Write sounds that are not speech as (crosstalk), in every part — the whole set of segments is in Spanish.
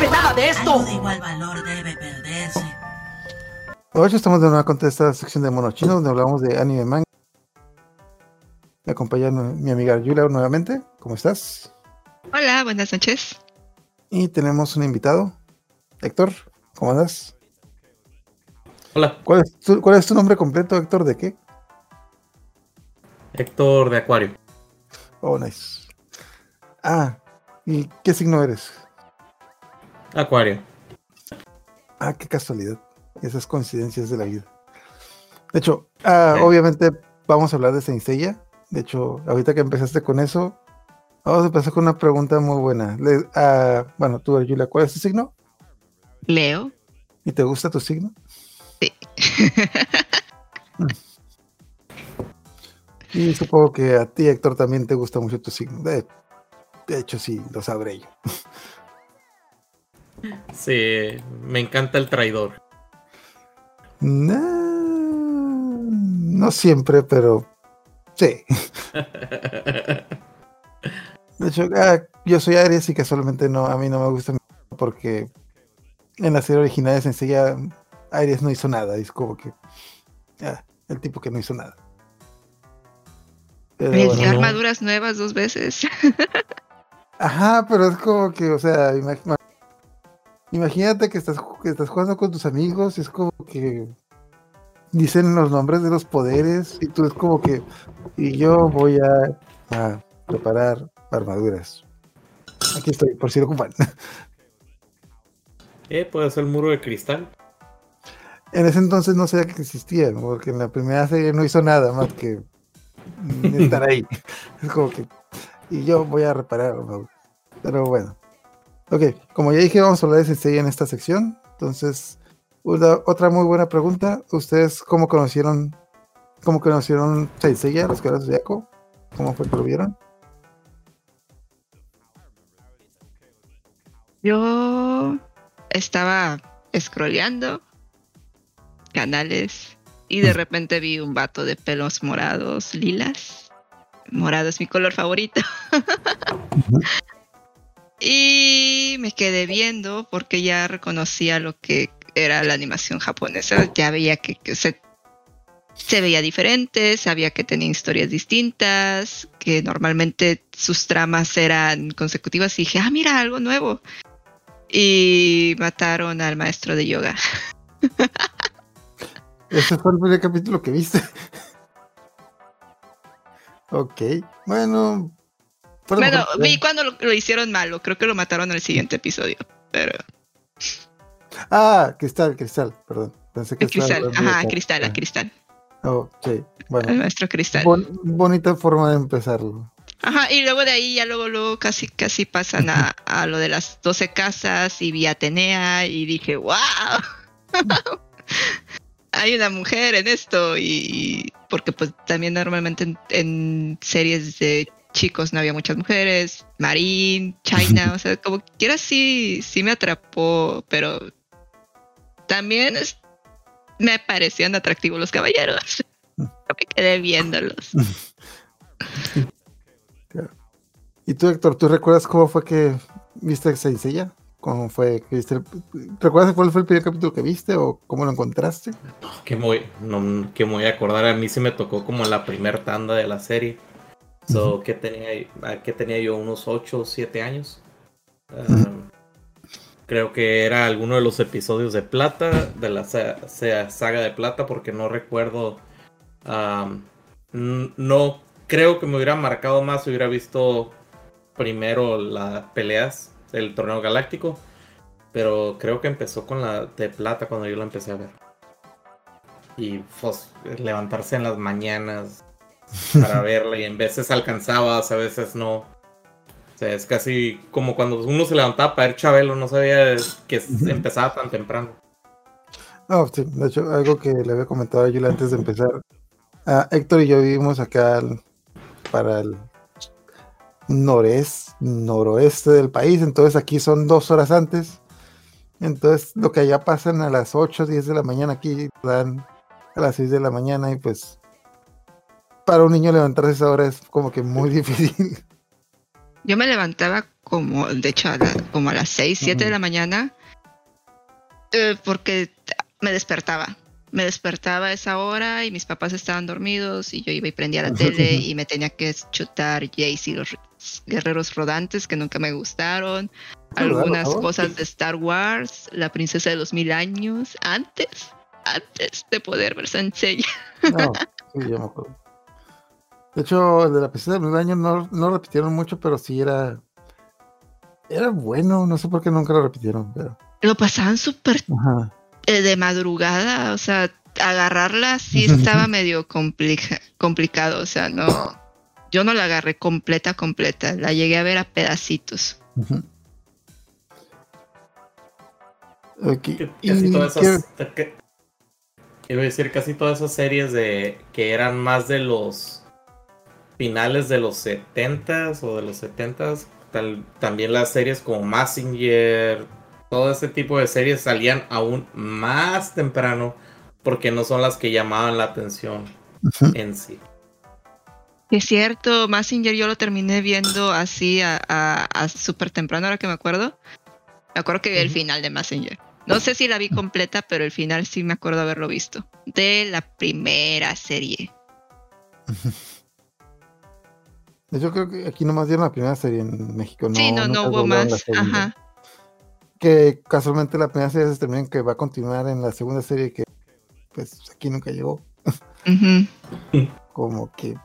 sabe nada de esto. De igual valor debe perderse. Hoy estamos de nuevo con esta sección de Mono Chino, donde hablamos de anime manga. Me acompaña mi amiga Yula nuevamente. ¿Cómo estás? Hola, buenas noches. Y tenemos un invitado, Héctor. ¿Cómo andas? Hola. ¿Cuál es, tu, ¿Cuál es tu nombre completo, Héctor? ¿De qué? Héctor de Acuario. Oh, nice. Ah, ¿y qué signo eres? Acuario. Ah, qué casualidad. Esas coincidencias de la vida. De hecho, ah, obviamente vamos a hablar de Saint Seiya. De hecho, ahorita que empezaste con eso, vamos a empezar con una pregunta muy buena. Le, ah, bueno, tú, Julia, ¿cuál es tu signo? Leo. ¿Y te gusta tu signo? Sí. (laughs) y supongo que a ti, Héctor, también te gusta mucho tu signo. De, de hecho, sí, lo sabré yo. (laughs) Sí, me encanta el traidor. No, no siempre, pero sí. De hecho, ah, yo soy Aries y casualmente no, a mí no me gusta porque en la serie original de Senseiya Aries no hizo nada. Es como que ah, el tipo que no hizo nada. Pero, bueno, armaduras nuevas dos veces. (laughs) Ajá, pero es como que, o sea, imagínate que estás, que estás jugando con tus amigos y es como que dicen los nombres de los poderes y tú es como que y yo voy a, a preparar armaduras. Aquí estoy, por si lo ocupan. (laughs) ¿Eh? ¿Puede ser el muro de cristal? En ese entonces no sabía que existía, ¿no? porque en la primera serie no hizo nada más que estar ahí. (laughs) es como que. Y yo voy a reparar. Pero bueno. Ok, como ya dije, vamos a hablar de Sensei en esta sección. Entonces, una, otra muy buena pregunta. ¿Ustedes cómo conocieron cómo conocieron Sensei, los caras de Echo? ¿Cómo fue que lo vieron? Yo estaba scrolleando canales y de repente vi un vato de pelos morados, lilas. Morado es mi color favorito. Y me quedé viendo porque ya reconocía lo que era la animación japonesa. Ya veía que, se, se veía diferente, sabía que tenía historias distintas, que normalmente sus tramas eran consecutivas y dije, ah, mira, algo nuevo y mataron al maestro de yoga. (laughs) Ese fue el primer capítulo que viste. (laughs) ok, bueno. Bueno, vi cuando lo, lo, hicieron malo. Creo que lo mataron en el siguiente episodio. Pero. Ah, cristal, cristal, perdón. Pensé que el cristal, ajá, cristal, a cristal. Sí, bueno. El maestro cristal. Bon, bonita forma de empezarlo. Ajá, y luego de ahí ya luego, luego casi, casi pasan a, a lo de las 12 casas y vi Atenea y dije, wow, (laughs) hay una mujer en esto y porque pues también normalmente en, en, series de chicos no había muchas mujeres, Marín, China, (laughs) o sea, como quiera sí, sí me atrapó, pero también es, me parecían atractivos los caballeros. (laughs) me quedé viéndolos. (laughs) ¿Y tú, Héctor, tú recuerdas cómo fue que viste Senseiya? ¿Cómo fue que viste? El... ¿Recuerdas cuál fue el primer capítulo que viste o cómo lo encontraste? Que muy, no, que me voy a acordar, a mí se me tocó como la primer tanda de la serie. So, uh -huh. que tenía, que tenía yo unos 8 o 7 años. Uh, uh -huh. Creo que era alguno de los episodios de Plata, de la saga de Plata, porque no recuerdo. Um, no creo que me hubiera marcado más si hubiera visto primero las peleas del torneo galáctico, pero creo que empezó con la de plata cuando yo la empecé a ver. Y pues, levantarse en las mañanas para verla y en veces alcanzabas, a veces no. O sea, es casi como cuando uno se levantaba para ver Chabelo, no sabía que empezaba tan temprano. No, sí, de hecho, algo que le había comentado a Yula antes de empezar. Héctor y yo vivimos acá para el noreste, noroeste del país, entonces aquí son dos horas antes. Entonces lo que allá pasan a las 8, 10 de la mañana, aquí dan a las 6 de la mañana y pues para un niño levantarse a esa hora es como que muy difícil. Yo me levantaba como, de hecho, a la- como a las 6, 7 de la mañana, eh, porque me despertaba. Me despertaba a esa hora y mis papás estaban dormidos y yo iba y prendía la tele y me tenía que chutar Jace y los guerreros rodantes que nunca me gustaron. Claro, Algunas cosas de Star Wars, la princesa de los mil años, antes, antes de poder ver Saint Seiya. No, (laughs) sí, yo me acuerdo. De hecho, el de la PC de los años no, no repitieron mucho, pero sí era. Era bueno, no sé por qué nunca lo repitieron, pero. Lo pasaban súper Ajá. eh, de madrugada, o sea, agarrarla sí estaba medio complica- complicado, o sea, no, yo no la agarré completa, completa, la llegué a ver a pedacitos. ujú. Ok, Que y Casi todas esas. que- Quiero decir, casi todas esas series de que eran más de los finales de los 70s o de los 70s. tal- también las series como Massinger, todo ese tipo de series salían aún más temprano porque no son las que llamaban la atención en sí. Es cierto, Massinger yo lo terminé viendo así a, a, a súper temprano, ahora que me acuerdo. Me acuerdo que vi el final de Massinger. No sé si la vi completa, pero el final sí me acuerdo haberlo visto. De la primera serie. Yo creo que aquí nomás dieron la primera serie en México. No, sí, no, no hubo más. Ajá. Que casualmente la primera serie se termina que va a continuar en la segunda serie que pues aquí nunca llegó. Uh (laughs) -huh. Como que,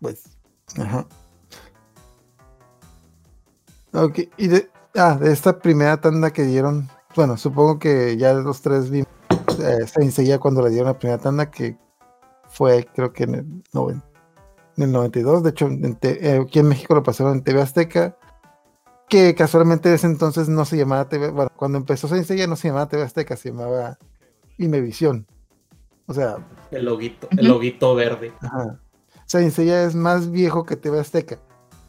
pues, ajá. Ok, y de, ah, de esta primera tanda que dieron, bueno, supongo que ya los tres vimos eh, enseguida cuando le dieron la primera tanda que fue creo que en el 90 del 92. De hecho, en eh, aquí en México lo pasaron en TV Azteca, que casualmente en ese entonces no se llamaba TV. Bueno, cuando empezó Sensei no se llamaba TV Azteca, se llamaba Imevisión. O sea. El loguito, el loguito verde. Ajá. Es más viejo que TV Azteca.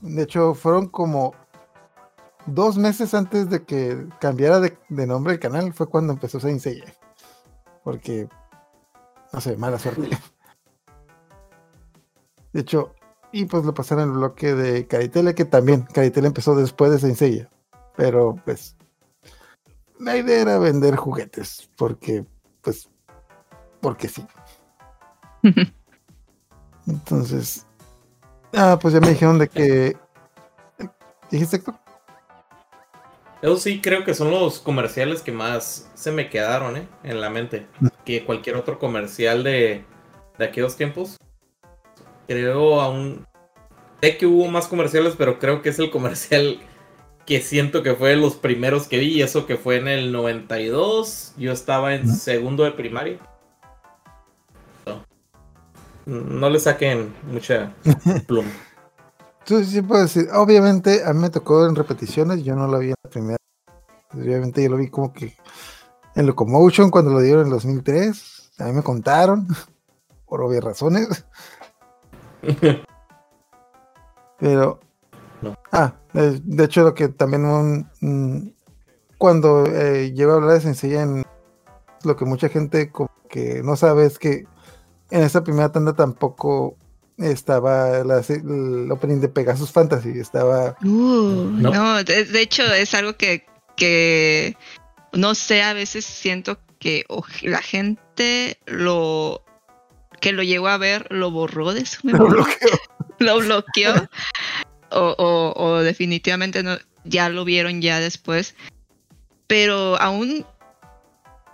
De hecho, fueron como dos meses antes de que cambiara de, nombre el canal, fue cuando empezó Sensei. Porque, no sé, mala suerte. (laughs) De hecho, y pues lo pasaron en el bloque de Caritele, que también Caritele empezó después de Saint Seiya. Pero, pues, la idea era vender juguetes, porque, pues, porque sí. (laughs) Entonces, ah, pues ya me dijeron de que. ¿Dijiste Héctor? Yo sí creo que son los comerciales que más se me quedaron ¿eh? en la mente. Que cualquier otro comercial de, de aquellos tiempos. Creo aún... Sé que hubo más comerciales, pero creo que es el comercial que siento que fue de los primeros que vi. Eso que fue en el 92. Yo estaba en segundo de primaria. No, no le saquen mucha (laughs) pluma. Entonces, sí puedo decir, obviamente a mí me tocó en repeticiones, yo no lo vi en la primera. Obviamente yo lo vi como que en Locomotion cuando lo dieron en el 2003. A mí me contaron, (laughs) por obvias razones. (laughs) Pero, No. ah, de, de hecho lo que también un- un- cuando eh, llego a hablar de sencilla en lo que mucha gente como que no sabe es que en esa primera tanda tampoco estaba la el opening de Pegasus Fantasy, estaba Uh, No. no, de, de hecho es algo que, que no sé, a veces siento que la gente lo que lo llegó a ver lo borró de su lo memoria, bloqueó. (laughs) lo bloqueó o, o- o definitivamente no, ya lo vieron ya después, pero aún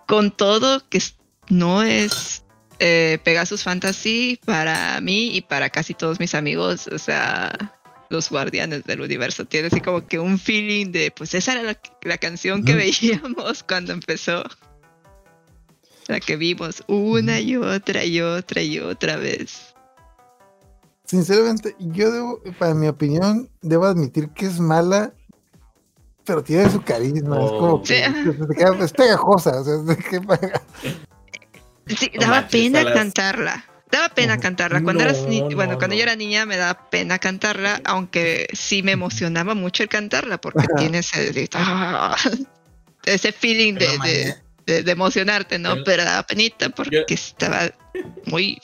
con todo que no es eh, Pegasus Fantasy para mí y para casi todos mis amigos, o sea, los guardianes del universo. Tiene así como que un feeling de, pues esa era la, la canción que veíamos cuando empezó. La que vimos una y otra y otra y otra vez. Sinceramente, yo debo, para mi opinión, debo admitir que es mala, pero tiene su carisma, es como Oh. que Sí. es pegajosa, o sea, es de que (laughs) pega- Sí, daba pena las- cantarla. Daba pena cantarla. Cuando eras ni- No, bueno, no, cuando no. yo era niña me daba pena cantarla, aunque sí me emocionaba mucho el cantarla, porque tiene ese, ah, ese feeling de, de- de emocionarte, ¿no? El- Pero daba penita porque Yo- estaba muy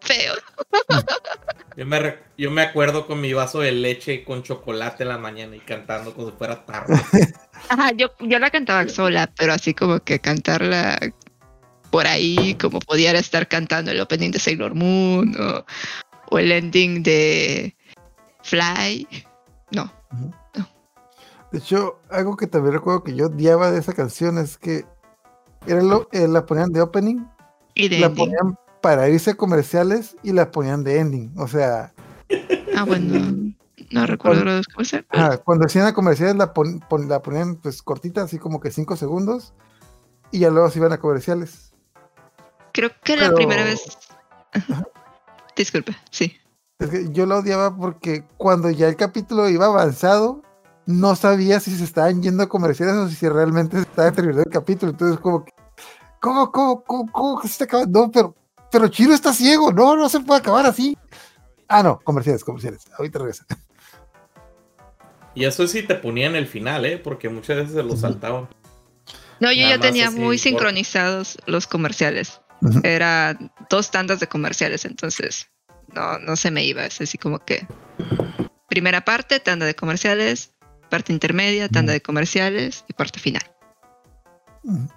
feo. (laughs) Yo me, re- yo me acuerdo con mi vaso de leche con chocolate en la mañana y cantando como si fuera tarde. (laughs) Ajá, yo, yo la cantaba sola, pero así como que cantarla por ahí, como podía estar cantando el opening de Sailor Moon o, o el ending de Fly. No, De hecho, algo que también recuerdo que yo odiaba de esa canción es que era lo, eh, la ponían de opening, y de la ending. ponían para irse a comerciales y la ponían de ending. O sea, Ah, bueno, no recuerdo Cuando- los pero- ajá, cuando hacían a comerciales la, pon- pon- la ponían pues cortita, así como que 5 segundos, y ya luego se iban a comerciales. Creo que la pero- primera vez. Disculpe, sí. Es que yo la odiaba porque cuando ya el capítulo iba avanzado, no sabía si se estaban yendo a comerciales o si realmente se estaba terminando el capítulo. Entonces, como que, ¿cómo, cómo, cómo, cómo que se está acabando? No, pero, pero Chiro está ciego, no, no se puede acabar así. Ah, no, comerciales, comerciales. Ahorita regresa. Y eso sí te ponía en el final, ¿eh? Porque muchas veces se lo saltaban. No, yo Nada ya tenía así, muy por- sincronizados los comerciales. Ujú. Era dos tandas de comerciales, entonces no, no se me iba. Es así como que primera parte, tanda de comerciales, parte intermedia, tanda de comerciales y parte final. Ujú.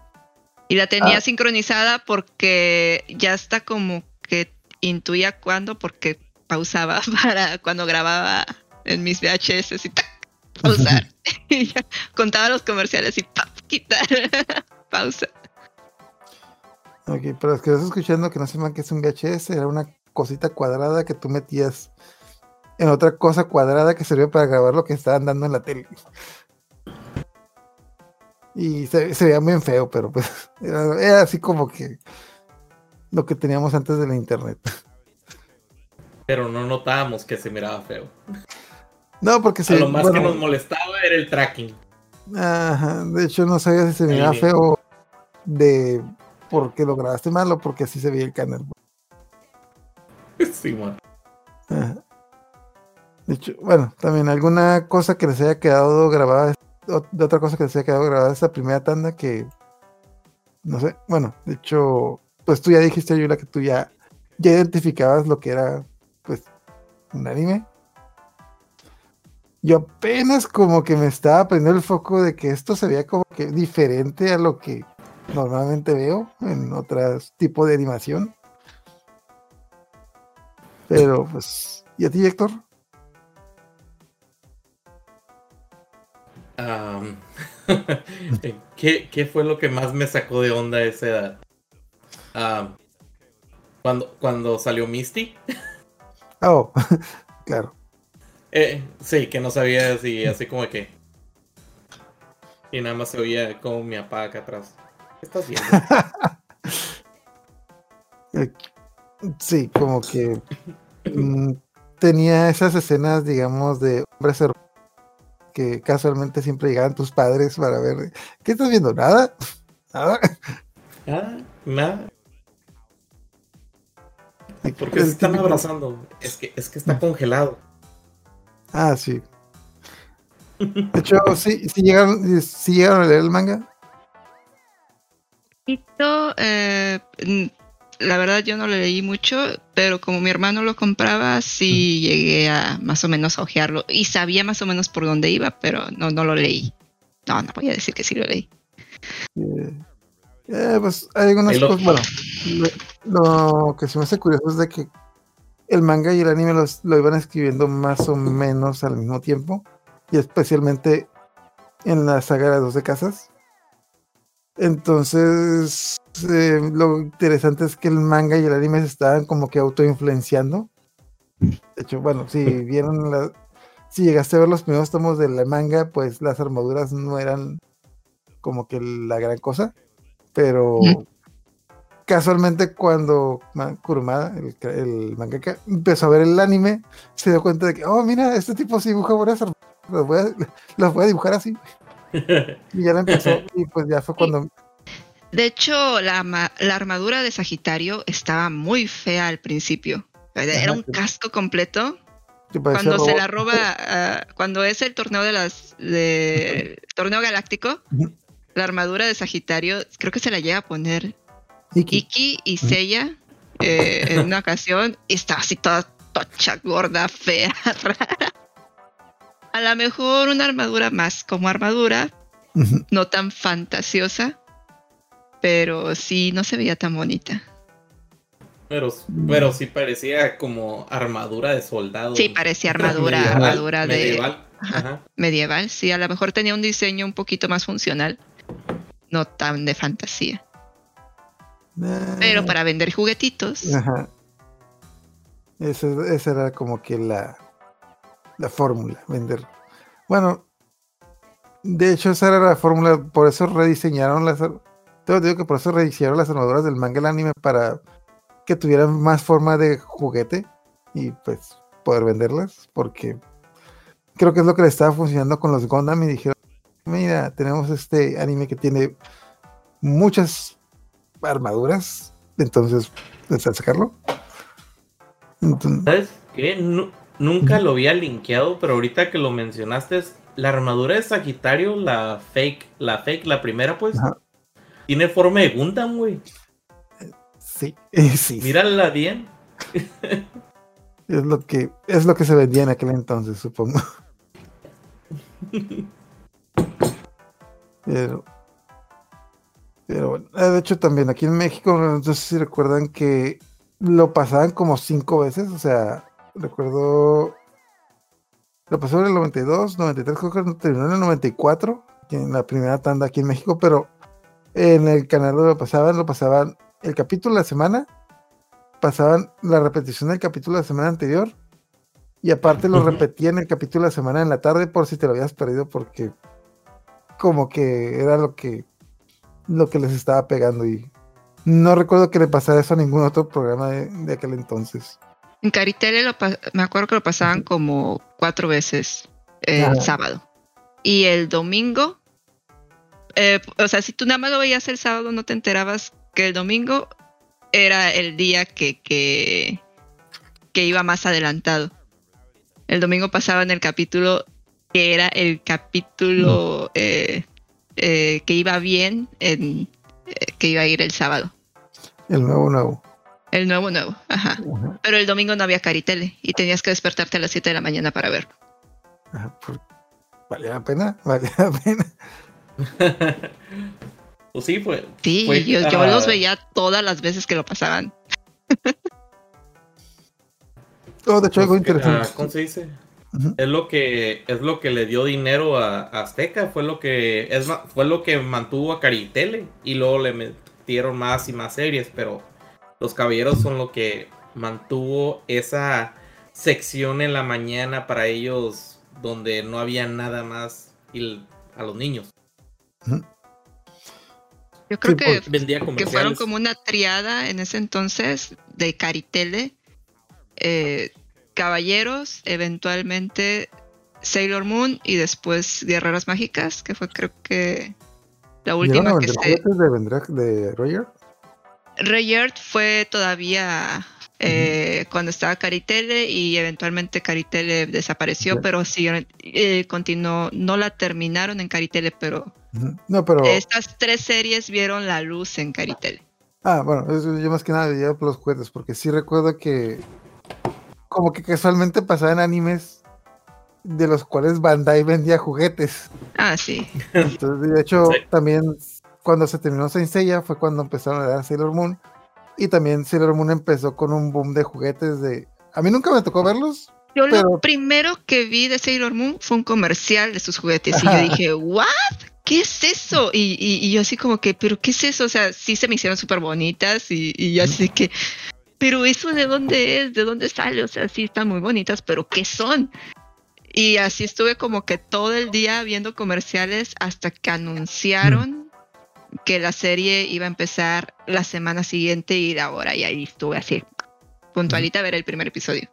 Y la tenía Ah. sincronizada porque ya está como que intuía cuándo, porque pausaba (laughs) para cuando grababa en mis VHS y ¡tac! pausar. (laughs) (laughs) y ya contaba los comerciales y ¡pap! quitar pausa. Ok, pero los que estás escuchando que no sepan que es un VHS, era una cosita cuadrada que tú metías en otra cosa cuadrada que servía para grabar lo que estaban dando en la tele. Y se, se veía muy feo, pero pues (laughs) era, era así como que lo que teníamos antes de la internet. Pero no notábamos que se miraba feo. No, porque A se, lo más que nos molestaba era el tracking. ajá, de hecho no sabía si se miraba feo de porque lo grabaste mal o porque así se veía el canal. (laughs) sí, man. Ajá. De hecho, bueno, también alguna cosa que les haya quedado grabada, de otra cosa que les haya quedado grabada esta primera tanda que, no sé, bueno, de hecho, pues tú ya dijiste, Yula, que tú ya, ya identificabas lo que era, pues, un anime. Yo apenas como que me estaba prendiendo el foco de que esto se veía como que diferente a lo que normalmente veo en otros tipos de animación. Pero pues, ¿y a ti, Héctor? (laughs) ¿Qué, qué fue lo que más me sacó de onda a esa edad? Am, cuando, cuando salió Misty, Oh, (laughs) claro. eh, sí, que no sabía si así como que. Y nada más se oía como mi papá acá atrás. ¿Qué estás viendo? (laughs) Sí, como que mm, tenía esas escenas, digamos, de hombres her- que casualmente siempre llegaban tus padres para ver. ¿Qué estás viendo? ¿Nada? (laughs) ¿Nada? ah, nada. (laughs) ¿Por qué se están típico- abrazando? Es que, es que está congelado. Ah, sí. De hecho, sí, sí llegaron, sí llegaron a leer el manga. Poquito, eh, la verdad yo no lo leí mucho, pero como mi hermano lo compraba, sí llegué a más o menos a ojearlo y sabía más o menos por dónde iba, pero no, no lo leí. No, no voy a decir que sí lo leí. Eh, eh, pues hay algunas cosas. Bueno, lo, que se me hace curioso es de que el manga y el anime los, lo iban escribiendo más o menos al mismo tiempo, y especialmente en la saga de 12 casas. Entonces, eh, lo interesante es que el manga y el anime se estaban como que autoinfluenciando. De hecho, bueno, si (laughs) vieron la, si llegaste a ver los primeros tomos del manga, pues las armaduras no eran como que la gran cosa, pero casualmente cuando Ma- Kurumada, el, el mangaka, empezó a ver el anime, se dio cuenta de que, oh, mira, este tipo sí dibuja buenas armaduras, las voy a, (laughs) las voy a dibujar así. (laughs) Y ya la empezó, y pues ya fue cuando, De hecho, la, la armadura de Sagitario estaba muy fea al principio. Era un casco completo. Cuando se la roba, ah, cuando es el torneo de las de (laughs) torneo galáctico, Ujú. la armadura de Sagitario, creo que se la llega a poner Iki. Iki y Seiya eh, en una ocasión y estaba así toda, tocha, gorda, fea, (laughs) rara. A lo mejor una armadura más como armadura, no tan fantasiosa, pero sí no se veía tan bonita. Pero, pero sí parecía como armadura de soldado. Sí, parecía armadura, Medieval, armadura de medieval. Ajá. Medieval. Sí, a lo mejor tenía un diseño un poquito más funcional, no tan de fantasía. Pero para vender juguetitos, Ajá. Esa, esa era como que la, la fórmula, vender. Bueno, de hecho esa era la fórmula, por eso rediseñaron las... Te digo que por eso rediseñaron las armaduras del manga el anime para que tuvieran más forma de juguete y pues poder venderlas, porque creo que es lo que le estaba funcionando con los Gundam y dijeron, mira, tenemos este anime que tiene muchas armaduras, entonces, a sacarlo. Entonces, ¿Sabes qué? Nu- nunca lo había linkeado, pero ahorita que lo mencionaste, es la armadura de Sagitario, la fake, la fake, la primera, pues, Ajá. tiene forma de Gundam, güey. sí, (laughs) sí, Mírala bien. es lo que es lo que se vendía en aquel entonces, supongo. (laughs) Pero, pero bueno, eh, de hecho también aquí en México, no sé si recuerdan que lo pasaban como cinco veces, o sea, recuerdo, lo pasó en el 92, 93, creo que terminó en el 94, aquí en la primera tanda aquí en México, pero en el canal donde lo pasaban, lo pasaban el capítulo de la semana, pasaban la repetición del capítulo de la semana anterior, y aparte lo repetían el capítulo de la semana en la tarde por si te lo habías perdido, porque como que era lo que lo que les estaba pegando y no recuerdo que le pasara eso a ningún otro programa de, de aquel entonces. En Caritele lo me acuerdo que lo pasaban como cuatro veces el sábado. Y el domingo, eh, o sea, si tú nada más lo veías el sábado, no te enterabas que el domingo era el día que, que, que iba más adelantado. El domingo pasaba en el capítulo que era el capítulo eh, eh, que iba bien, en, eh, que iba a ir el sábado. El nuevo nuevo. El nuevo nuevo, ajá. Ajá, Pero el domingo no había Caritele y tenías que despertarte a las 7 de la mañana para verlo. ajá, por- ¿Valía la pena? (laughs) ¿Valía la pena? (laughs) Pues sí, fue. Sí, Fue- yo, yo ah. los veía todas las veces que lo pasaban. (laughs) Oh, de hecho, algo pues, ah, interesante. ¿Cómo se dice? Es lo que es lo que le dio dinero a, a Azteca, fue lo que es fue lo que mantuvo a Caritele y luego le metieron más y más series, pero los caballeros son lo que mantuvo esa sección en la mañana para ellos donde no había nada más y a los niños. Yo creo que, Vendía que fueron como una triada en ese entonces de Caritele, eh, Caballeros, eventualmente Sailor Moon y después Guerreras Mágicas, que fue creo que la ¿Llegaron a última que se... de Roger? Rayard fue todavía eh, cuando estaba Caritele y eventualmente Caritele desapareció, pero sí eh, continuó, no la terminaron en Caritele, pero. No, pero. estas tres series vieron la luz en Caritele. Ah, bueno, eso yo más que nada veía por los juguetes, porque sí recuerdo que como que casualmente pasaban animes de los cuales Bandai vendía juguetes. Ah, sí. Entonces, de hecho, Sí. también cuando se terminó Saint Seiya fue cuando empezaron a dar Sailor Moon. Y también Sailor Moon empezó con un boom de juguetes de... A mí nunca me tocó verlos. Yo lo Pero- primero que vi de Sailor Moon fue un comercial de sus juguetes y yo dije, ¿what? ¿Qué es eso? Y, y- y yo así como que, ¿pero qué es eso? O sea, sí se me hicieron súper bonitas y, y yo así que, ¿pero eso de dónde es? ¿De dónde sale? O sea, sí están muy bonitas, pero ¿qué son? Y así estuve como que todo el día viendo comerciales hasta que anunciaron que la serie iba a empezar la semana siguiente y ahora y ahí estuve así, puntualita a ver el primer episodio.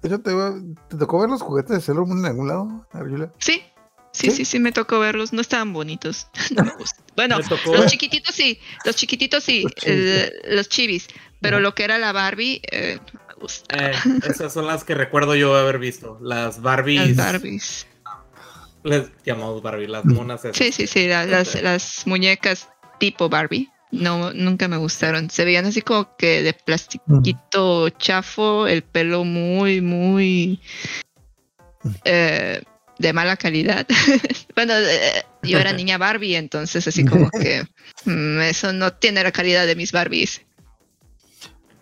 Te, ¿te tocó ver los juguetes de Sailor Moon en algún lado, Arjula? Sí, sí, ¿Sí? sí, sí, me tocó verlos. No estaban bonitos. (laughs) No me gustan. Bueno, los chiquititos sí, los chiquititos sí, Los chivis, eh, los chivis. Pero lo que era la Barbie, eh, no me gusta. Eh, esas son las que recuerdo yo haber visto. Las Barbies. Las Barbies. Les llamamos Barbie, las monas esas. Sí, sí, sí, la- las, las muñecas tipo Barbie. No, nunca me gustaron. Se veían así como que de plastiquito chafo, el pelo muy, muy eh, de mala calidad. (laughs) bueno, eh, yo era niña Barbie, entonces así como (laughs) que mm, eso no tiene la calidad de mis Barbies.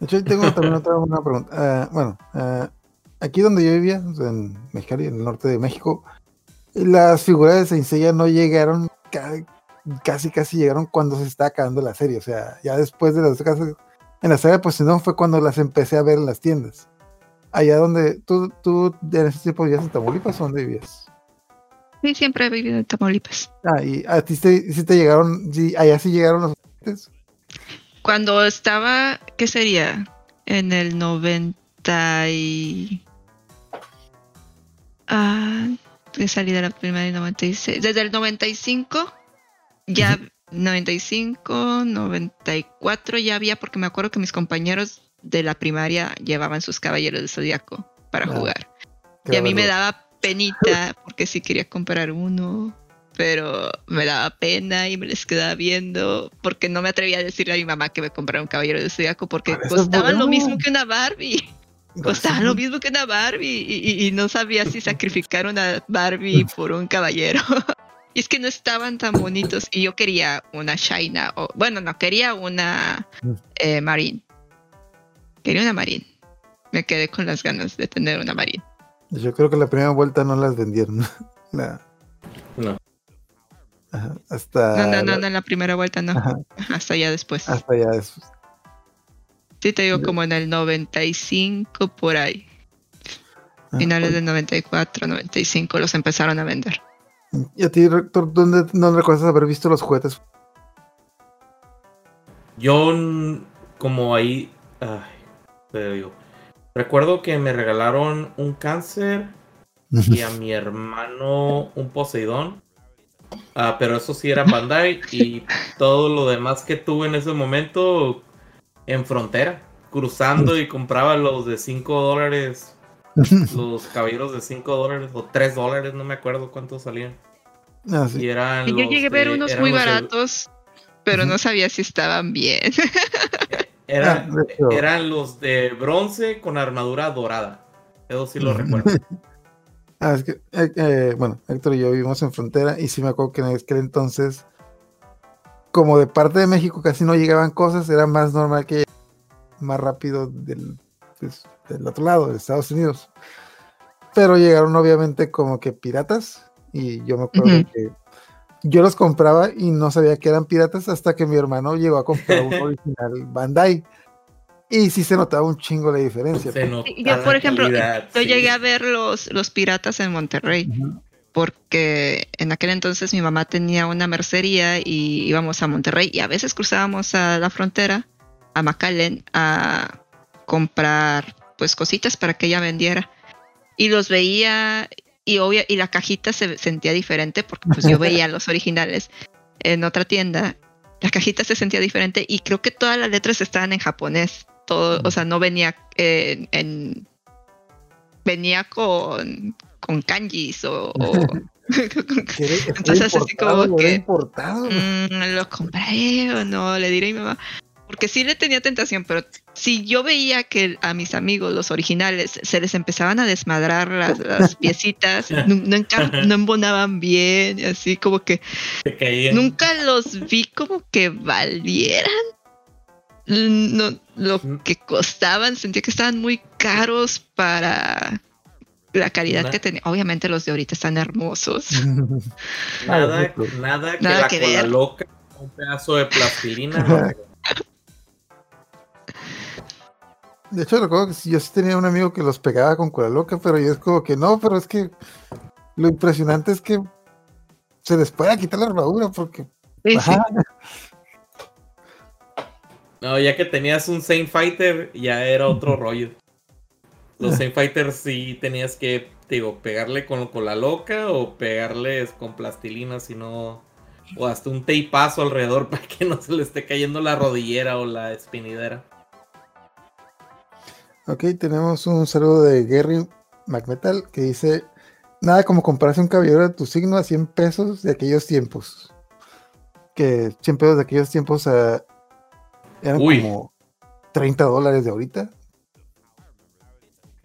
De hecho, tengo también otra una pregunta. Ah, bueno, aquí donde yo vivía, en Mexicali, en el norte de México, las figuras de Saint Seiya no llegaron, casi casi llegaron cuando se estaba acabando la serie. O sea, ya después de las casas, en la serie de pues no fue cuando las empecé a ver en las tiendas. Allá donde tú, tú en ese tiempo vivías en Tamaulipas o dónde vivías? Sí, siempre he vivido en Tamaulipas. Ah, y a ti sí te, llegaron, sí, allá sí llegaron los Cuando estaba, ¿qué sería? En el 90 y... Ah, de salida la primera y 96. Desde el 95, ya 95, 94 ya había, porque me acuerdo que mis compañeros de la primaria llevaban sus caballeros de zodiaco para ah, jugar. Y a mí me daba penita porque sí quería comprar uno, pero me daba pena y me les quedaba viendo porque no me atrevía a decirle a mi mamá que me comprara un caballero de zodiaco porque costaban lo mismo que una Barbie. Costaban lo mismo que una Barbie y, no sabía si (laughs) sacrificar una Barbie por un caballero. (laughs) y es que no estaban tan bonitos y yo quería una Shaina, o bueno, no, quería una eh, Marine. Quería una Marine. Me quedé con las ganas de tener una Marine. Yo creo que la primera vuelta no las vendieron. (laughs) No. hasta. No, no, no, no, en la primera vuelta no. Hasta ya después. Hasta ya después. Sí, te digo como en el 95 por ahí. Ah, Finales del 94, 95 los empezaron a vender. ¿Y a ti, Rector, dónde no recuerdas haber visto los juguetes? Yo, como ahí. Ay, te digo. Recuerdo que me regalaron un cáncer y a mi hermano un Poseidón. Ah, pero eso sí era (laughs) Bandai y todo lo demás que tuve en ese momento en frontera, cruzando y compraba los de 5 dólares, (laughs) los caballeros de 5 dólares o 3 dólares, no me acuerdo cuántos salían. Ah, y eran yo llegué a ver unos muy baratos, pero no sabía si estaban bien. (laughs) Ah, eran los de bronce con armadura dorada. Eso sí lo recuerdo. (laughs) Ah, es que, eh, eh, bueno, Héctor y yo vivimos en frontera y sí me acuerdo que en aquel entonces, como de parte de México casi no llegaban cosas, era más normal que más rápido del, pues, del otro lado, de Estados Unidos. Pero llegaron obviamente como que piratas y yo me acuerdo que yo los compraba y no sabía que eran piratas hasta que mi hermano llegó a comprar un original Bandai. Y sí se notaba un chingo la diferencia. yo, por ejemplo, yo llegué a ver los, los piratas en Monterrey. Porque en aquel entonces mi mamá tenía una mercería y íbamos a Monterrey y a veces cruzábamos a la frontera, a McAllen, a comprar pues cositas para que ella vendiera. Y los veía y obvio, y la cajita se sentía diferente porque pues yo veía los originales en otra tienda. La cajita se sentía diferente y creo que todas las letras estaban en japonés. Todo, o sea, no venía en, venía con, con kanjis o, entonces (laughs) (laughs) así como que mm, lo compré o no le diré a mi mamá. Porque sí le tenía tentación, pero si yo veía que a mis amigos, los originales, se les empezaban a desmadrar las, (laughs) piecitas, no, embonaban bien, así como que nunca los vi como que valieran. Lo que costaban, sentía que estaban muy caros para la calidad que tenía. Obviamente los de ahorita están hermosos. (laughs) Nada, nada, que la cola loca, un pedazo de plastilina. (laughs) De hecho, recuerdo que yo sí tenía un amigo que los pegaba con cola loca, pero yo es como que no, pero es que lo impresionante es que se les puede quitar la armadura porque. No, ya que tenías un Saint Fighter, ya era otro (laughs) rollo. Los (laughs) Saint Fighters sí tenías que, digo, pegarle con cola loca o pegarles con plastilina, si no. O hasta un teipazo alrededor (laughs) para que no se le esté cayendo la rodillera o la espinidera. Ok, tenemos un saludo de Gary McMetal que dice: Nada como comprarse un caballero de tu signo a 100 pesos de aquellos tiempos. Que 100 pesos de aquellos tiempos, uh, Eran Uy. como 30 dólares de ahorita.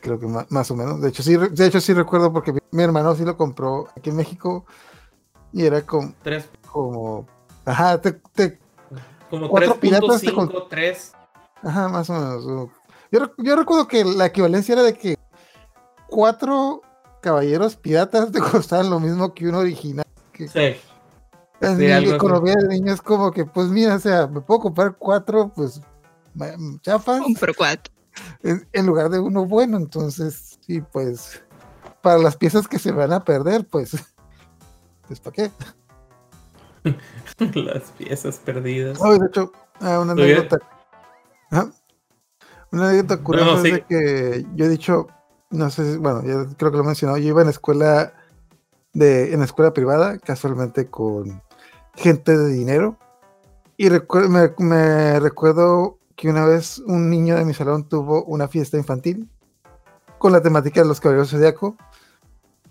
Creo que ma- más, o menos. De hecho, sí, de hecho, sí recuerdo porque mi, mi hermano sí lo compró aquí en México y era como, Tres, como ajá, te- te como Cuatro piratas te 3.5, 3. Ajá, más o menos. Yo, yo recuerdo que la equivalencia era de que cuatro caballeros piratas te (laughs) costaban lo mismo que uno original. Que Sí. en sí, mi así. economía de niño es como que, pues mira, o sea, me puedo comprar cuatro, pues, chafas Compro cuatro. En, lugar de uno bueno. Entonces, sí, pues, para las piezas que se van a perder, pues, (laughs) pues, ¿para qué? (laughs) Las piezas perdidas. Oh, de hecho, ah, una anécdota. Una anécdota curiosa no, es de que yo he dicho, no sé, si- bueno, ya creo que lo he mencionado, yo iba en escuela de, en escuela privada, casualmente con gente de dinero. Y me, me recuerdo que una vez un niño de mi salón tuvo una fiesta infantil con la temática de los caballeros zodiaco.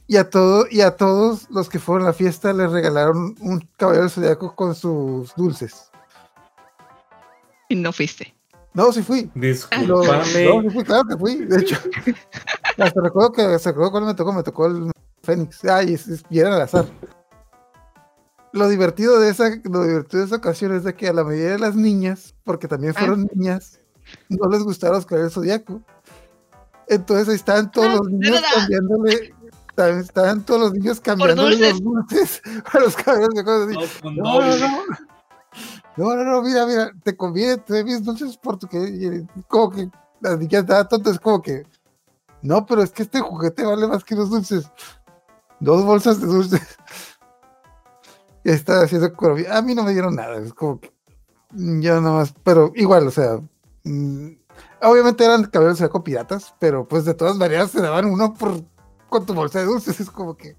Y a, todo, y a todos los que fueron a la fiesta les regalaron un caballero zodiaco con sus dulces. Y no fuiste. No, sí fui. Lo- Disculpame. no, sí fui, claro que fui. De hecho, (laughs) hasta recuerdo que se recuerdo cuál me tocó, me tocó el Fénix. Ay, es, es- y era al azar. Lo divertido de esa, lo divertido de esa ocasión es de que a la mayoría de las niñas, porque también Ah. fueron niñas, no les gustaron los caballeros zodiaco. Entonces ahí estaban todos Ah, los niños verdad. cambiándole, también estaban todos los niños cambiándole los dulces (laughs) a los Todos con no, no, no. No, no, no, mira, mira, te conviene, te mis dulces porque y- como que las niñas estaban tontas, es como que no, pero es que este juguete vale más que los dulces. Dos bolsas de dulces. Y estaba haciendo economía. A mí no me dieron nada, es como que mm, yo nada más, pero igual, o sea, mm, obviamente eran caballeros de saco piratas, pero pues de todas maneras se daban uno por con tu bolsa de dulces, es como que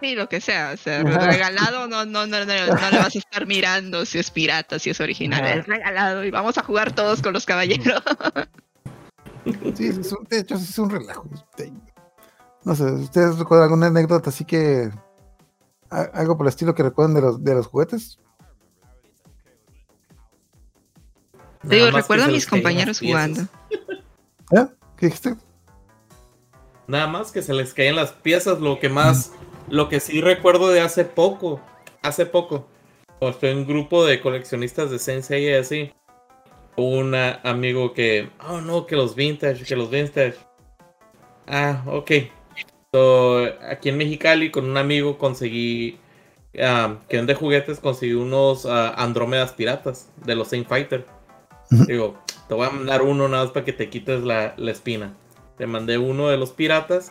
Sí, lo que sea. O sea, Ajá. (laughs) regalado no, no, no, no, no le vas a estar mirando si es pirata, si es original. Ajá. Es regalado y vamos a jugar todos con los caballeros. (laughs) Sí, es un- de hecho, es un relajo. No sé, ¿ustedes recuerdan alguna anécdota así que. Algo por el estilo que recuerdan de los, de los juguetes? Te digo, recuerdo a mis compañeros jugando. (laughs) ¿Eh? ¿Qué dijiste? Nada más que se les caen las piezas, lo que más, lo que sí recuerdo de hace poco, hace poco, cuando estoy en un grupo de coleccionistas de Sensei y así, un amigo que, oh no, que los vintage, que los vintage. Ah, ok. So, aquí en Mexicali con un amigo conseguí, ah, que vende juguetes, conseguí unos ah, Andrómedas piratas de los Saint Fighter. Digo, te voy a mandar uno nada más para que te quites la, la espina. Te mandé uno de los piratas.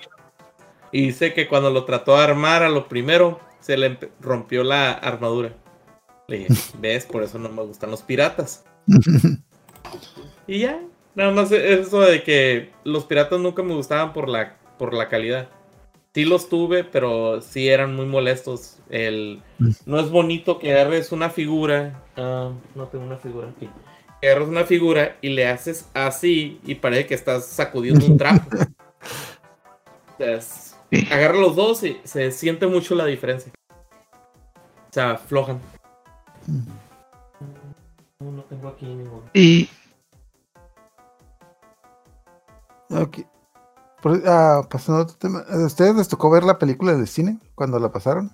Y dice que cuando lo trató de armar a lo primero, se le rompió la armadura. Le dije, ¿ves? Por eso no me gustan los piratas. Y ya, nada más eso de que los piratas nunca me gustaban por la, por la calidad. Sí los tuve, pero sí eran muy molestos. El, no es bonito que agarres una figura. ah, no tengo una figura aquí. Que agarres una figura y le haces así y parece que estás sacudiendo un trapo. (laughs) O sea, es- agarra los dos y se siente mucho la diferencia. O sea, aflojan. No, no tengo aquí ninguno. Y Ok. Por- ah, pasando a otro tema. ¿A ustedes les tocó ver la película del cine cuando la pasaron?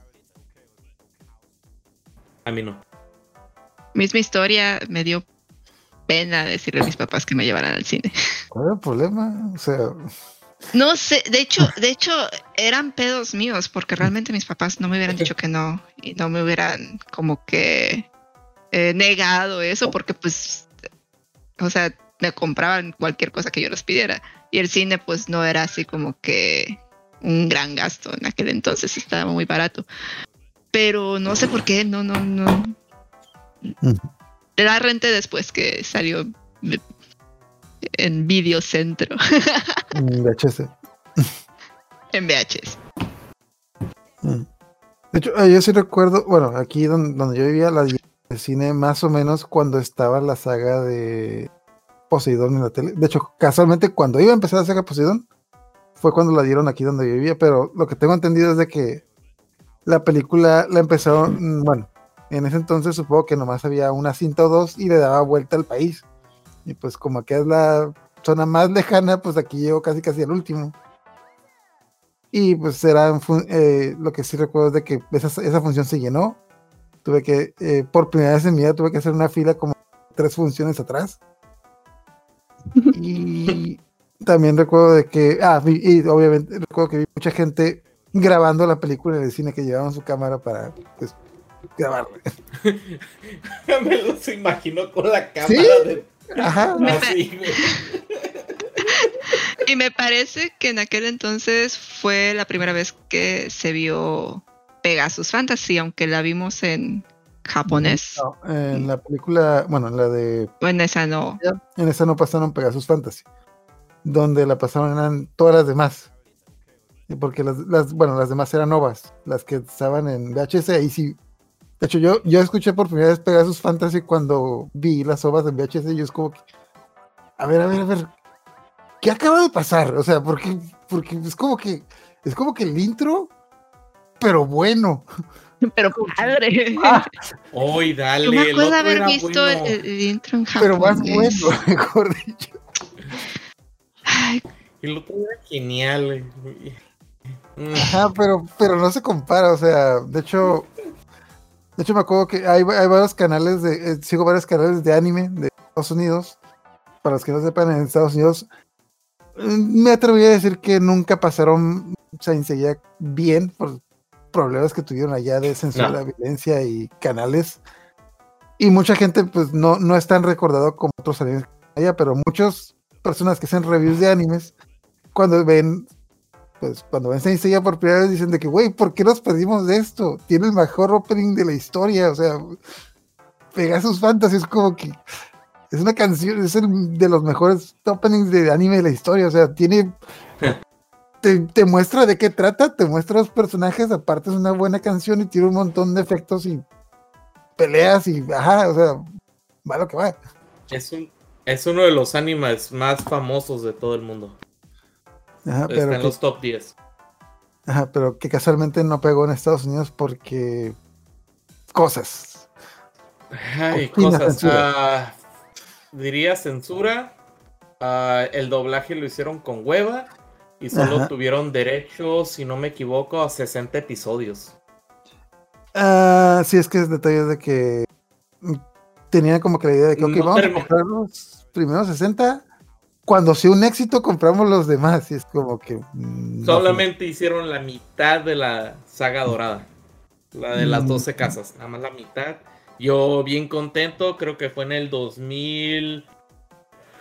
A mí no. misma historia, me dio pena decirle a mis papás que me llevaran al cine. ¿Cuál era el problema? O sea, No sé, de hecho, de hecho, eran pedos míos, porque realmente mis papás no me hubieran dicho que no, y no me hubieran como que eh, negado eso, porque pues, o sea, me compraban cualquier cosa que yo les pidiera. Y el cine pues no era así como que un gran gasto en aquel entonces, estaba muy barato. Pero no sé por qué, no, no, no. La renté después que salió en Videocentro. en VHS. (laughs) En VHS. De hecho, eh, yo sí recuerdo, bueno, aquí donde, donde yo vivía, la cine más o menos cuando estaba la saga de Poseidón en la tele. De hecho, casualmente cuando iba a empezar la saga Poseidón, fue cuando la dieron aquí donde yo vivía, pero lo que tengo entendido es de que la película la empezaron, mm, bueno, en ese entonces supongo que nomás había una cinta o dos y le daba vuelta al país. Y pues como aquí es la zona más lejana, pues aquí llego casi casi al último. Y pues era eh, lo que sí recuerdo es de que esa, esa función se llenó. Tuve que, eh, por primera vez en mi vida, tuve que hacer una fila como tres funciones atrás. Y también recuerdo de que, ah, y, obviamente recuerdo que vi mucha gente grabando la película en el cine que llevaban su cámara para pues, grabarla. (laughs) Me los imagino con la cámara de. Ajá. (laughs) Así, güey. (laughs) Y me parece que en aquel entonces fue la primera vez que se vio Pegasus Fantasy, aunque la vimos en japonés. No, en la película, bueno, en la de. En esa no. En esa no pasaron Pegasus Fantasy. Donde la pasaron eran todas las demás. Porque las, las, bueno, las demás eran novas. Las que estaban en VHS, ahí sí. De hecho, yo, yo escuché por primera vez Pegasus Fantasy cuando vi las ovas en VHS y yo es como que. A ver, a ver, a ver. ¿Qué acaba de pasar? O sea, porque, porque es como que. Es como que el intro, pero bueno. (laughs) Pero padre. Hoy, dale. Yo me acuerdo haber visto bueno. el, el intro en Pero más bueno, (laughs) mejor dicho. Ay, El otro era genial. güey. Mm, Ajá, pero, pero no se compara, o sea, de hecho, de hecho me acuerdo que hay, hay varios canales de, eh, sigo varios canales de anime de Estados Unidos, para los que no sepan, en Estados Unidos, mm, me atrevería a decir que nunca pasaron Saint Seiya bien por problemas que tuvieron allá de censura, No. violencia y canales, y mucha gente pues no, no es tan recordado como otros animes allá, pero muchas personas que hacen reviews de animes, cuando ven pues cuando ven Saint Seiya por primera vez dicen de que, güey, ¿por qué nos perdimos de esto? Tiene el mejor opening de la historia, o sea, Pegasus Fantasy es como que es una canción, es el de los mejores openings de anime de la historia, o sea, tiene (laughs) te, te muestra de qué trata, te muestra los personajes, aparte es una buena canción y tiene un montón de efectos y peleas y ajá, o sea, va lo que va. Es, un, es uno de los animes más famosos de todo el mundo. Ajá, Está pero, en que, los top 10. ajá, pero que casualmente no pegó en Estados Unidos porque cosas. Ay, cosas. censura. ah, diría censura. ah, el doblaje lo hicieron con hueva. Y solo Ajá. tuvieron derecho, si no me equivoco, a 60 episodios. Ah, sí, es que es detalle de que mm, tenía como que la idea de que, ok, No vamos a comprar los primeros 60. Cuando sea un éxito, compramos los demás. Y es como que. mm, no Solamente hicieron la mitad de la saga dorada. La de las Mm. 12 casas. Nada más la mitad. Yo bien contento. Creo que fue en el 2000.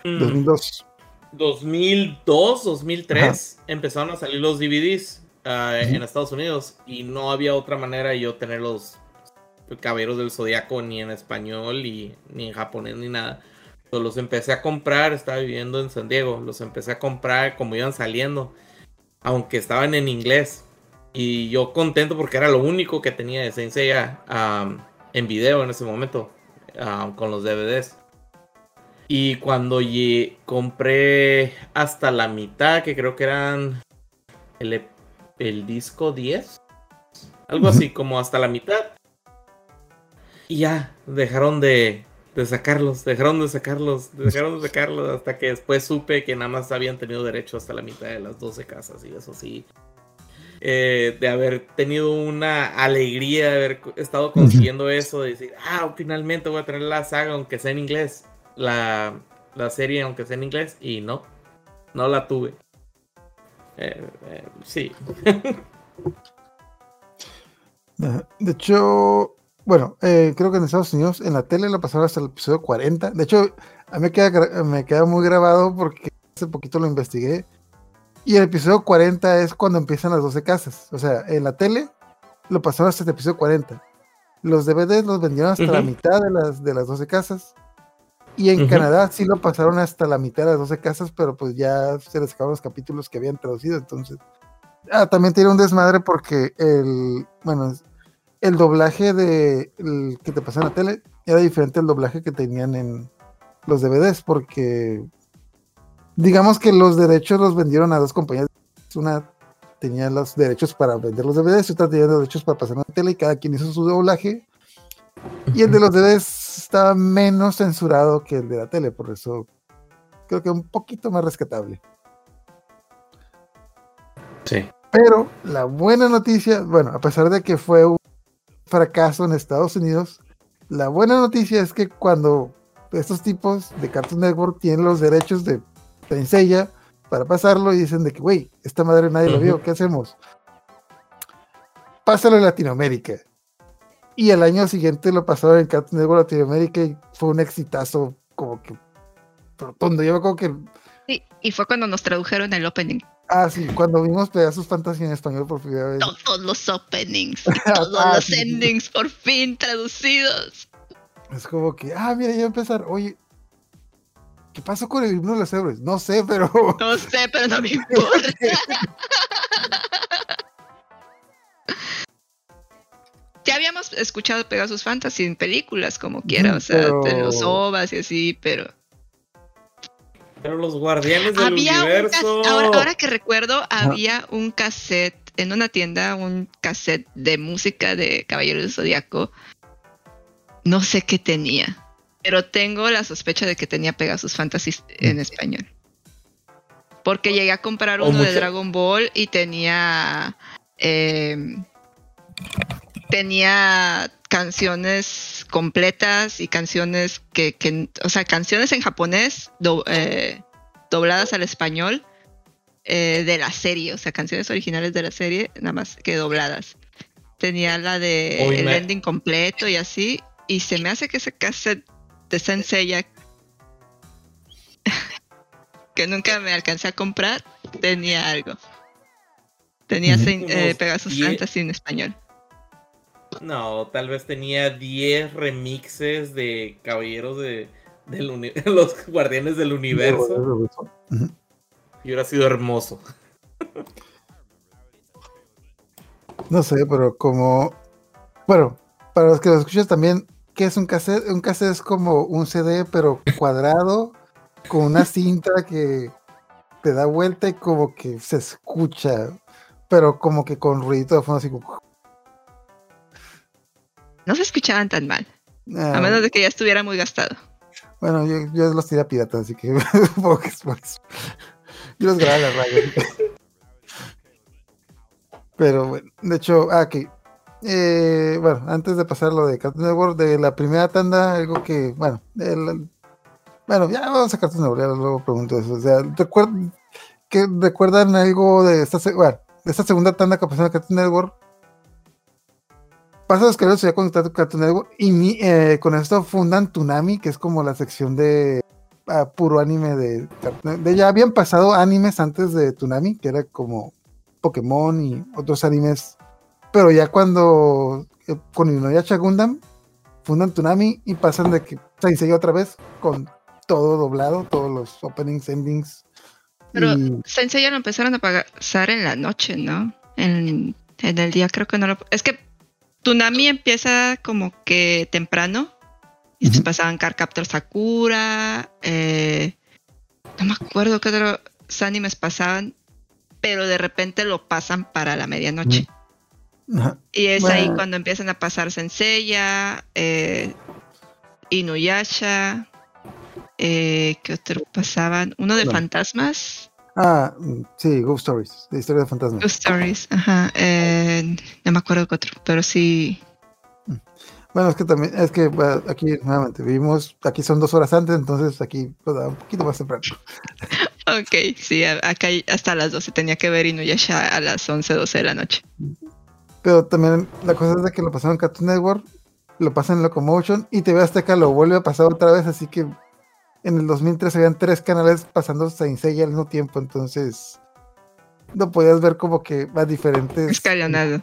fue. mm, 2002. 2002, 2003 empezaron a salir los DVDs ah, en Estados Unidos y no había otra manera de yo tener los Caballeros del Zodiaco ni en español y, ni en japonés ni nada. Los empecé a comprar, estaba viviendo en San Diego, los empecé a comprar como iban saliendo, aunque estaban en inglés. Y yo contento porque era lo único que tenía de Saint Seiya, um, en video en ese momento, um, con los DVDs. Y cuando compré hasta la mitad, que creo que eran el, disco 10, algo así, como hasta la mitad. Y ya, dejaron de, de sacarlos, dejaron de sacarlos, dejaron de sacarlos, hasta que después supe que nada más habían tenido derecho hasta la mitad de las 12 casas, y eso sí. eh, de haber tenido una alegría de haber estado consiguiendo eso, de decir, ah, finalmente voy a tener la saga, aunque sea en inglés, la, la serie, aunque sea en inglés, y no, no la tuve. Eh, eh, sí. (laughs) De hecho, bueno, eh, creo que en Estados Unidos en la tele la pasaron hasta el episodio 40. De hecho, a mí me queda, me queda muy grabado porque hace poquito lo investigué. Y el episodio 40 es cuando empiezan las 12 casas. O sea, en la tele lo pasaron hasta el episodio 40. Los DVDs los vendieron hasta la mitad de las, de las 12 casas. Y en. Canadá sí lo pasaron hasta la mitad de las 12 casas, pero pues ya se les acabaron los capítulos que habían traducido. Entonces, ah, también tiene un desmadre porque el, bueno, el doblaje de el que te pasaba en la tele era diferente al doblaje que tenían en los DVDs, porque digamos que los derechos los vendieron a dos compañías. Una tenía los derechos para vender los DVDs, otra tenía los derechos para pasar en la tele y cada quien hizo su doblaje. Y el de los DVDs estaba menos censurado que el de la tele, por eso creo que un poquito más rescatable. Sí. Pero la buena noticia, bueno, a pesar de que fue un fracaso en Estados Unidos, la buena noticia es que cuando estos tipos de Cartoon Network tienen los derechos de Seiya para pasarlo y dicen de que, güey, esta madre nadie lo vio. ¿qué hacemos? Pásalo en Latinoamérica. Y el año siguiente lo pasaron en Cartoon Network Latinoamérica y fue un exitazo como que rotundo. Yo me acuerdo que, Sí, y fue cuando nos tradujeron el opening. ah, sí, cuando vimos Pegasus Fantasy en español por primera vez. Todos los openings, (laughs) todos Ah, los sí. endings por fin traducidos. Es como que, ah, mira, ya empezar. Oye, ¿qué pasó con el himno de los héroes? No sé, pero. No sé, pero no me importa. (laughs) (laughs) Ya habíamos escuchado Pegasus Fantasy en películas, como quiera, o sea, Pero- de los ovas y así, pero. Pero los guardianes del Había universo. ahora, ahora que recuerdo, había un cassette en una tienda, un cassette de música de Caballeros del Zodiaco. No sé qué tenía, pero tengo la sospecha de que tenía Pegasus Fantasy en español. Porque llegué a comprar uno de Dragon Ball y tenía. em, tenía canciones completas y canciones que, que- o sea, canciones en japonés do- eh, dobladas al español eh, de la serie, o sea, canciones originales de la serie, nada más que dobladas. Tenía la de el me- ending completo y así, y se me hace que ese cassette de Senseiya (laughs) que nunca me alcancé a comprar, tenía algo. Tenía eh, Pegasus diez- Fantasy en español. No, tal vez tenía 10 remixes de caballeros de del (laughs) los guardianes del universo. Y hubiera sido hermoso. (laughs) No sé, pero como. Bueno, para los que lo escuchas también, ¿qué es un cassette? Un cassette es como un CD, pero (laughs) cuadrado, con una cinta que te da vuelta y como que se escucha, pero como que con ruidito de fondo así como. No se escuchaban tan mal, ah, a menos de que ya estuviera muy gastado. Bueno, yo, yo los tiré a pirata, así que (laughs) por eso. Yo los grabé a la radio. Pero bueno, de hecho, ah, que eh, bueno, antes de pasar lo de Cartoon Network, de la primera tanda, algo que, bueno, el- bueno, ya vamos a Cartoon Network, ya luego pregunto eso. O sea, recuerd- que ¿recuerdan algo de esta, bueno, de esta segunda tanda que pasó en Cartoon Network? Pasa los que ya con Cartoon Network y mi- eh, con esto fundan Tunami, que es como la sección de ah, puro anime de, de- Ya habían pasado animes antes de Tunami, que era como Pokémon y otros animes. Pero ya cuando eh, con Inuyasha Gundam fundan Tunami y pasan de que se otra vez con todo doblado, todos los openings, endings. Pero y- Sensei ya lo empezaron a pasar en la noche, ¿no? En, en el día creo que no lo... Es que Tunami empieza como que temprano. Y después Ujú. pasaban Carcaptor Sakura. eh, no me acuerdo qué otros animes pasaban. Pero de repente lo pasan para la medianoche. Y es ahí cuando empiezan a pasar Senseiya, eh, Inuyasha, eh, ¿qué otro pasaban? Uno de No. fantasmas, Ah, mm, sí, Ghost Stories, de historia de fantasmas. Ghost Stories, ajá, eh, no me acuerdo qué otro, pero sí, Bueno, es que también, es que bueno, aquí nuevamente vivimos, aquí son dos horas antes, entonces aquí pues, un poquito más temprano. (laughs) ok, sí, acá hasta las 12 tenía que ver Inuyasha a las 11, 12 de la noche. Pero también la cosa es de que lo pasaron en Cartoon Network, lo pasan en Locomotion y TV Azteca lo vuelve a pasar otra vez, así que en el 2003 habían tres canales pasando Saint Seiya al mismo tiempo, entonces lo podías ver como que va diferentes. Escalonado.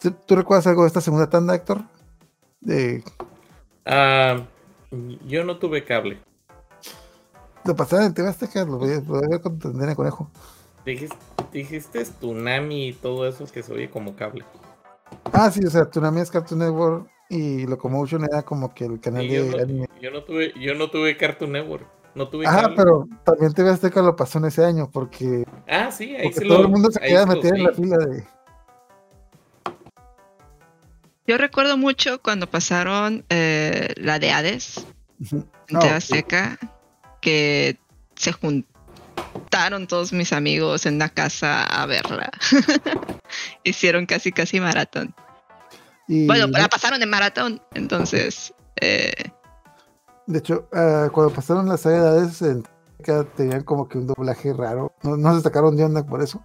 ¿Tú, tú recuerdas algo de esta segunda tanda, Héctor? De, Ah, yo no tuve cable. lo pasaban en TV Azteca, lo lo podías ver con Tendera Conejo. Dijiste, dijiste Tsunami y todo eso que se oye como cable. Ah, sí, o sea, Tsunami es Cartoon Network y Locomotion era como que el canal yo, de no, anime. yo no tuve, yo no tuve Cartoon Network. No tuve Ajá, cable. pero también TV Azteca lo pasó en ese año porque, Ah, sí, ahí porque sí todo lo- el mundo se queda metido en la fila de. Yo recuerdo mucho cuando pasaron eh, la de Hades en No, TV Azteca, que se juntaron todos mis amigos en una casa a verla. (laughs) Hicieron casi casi maratón. Y Bueno, la pasaron en maratón, entonces eh, de hecho, ah, cuando pasaron las edades, en tenían como que un doblaje raro. No, no se sacaron de onda por eso.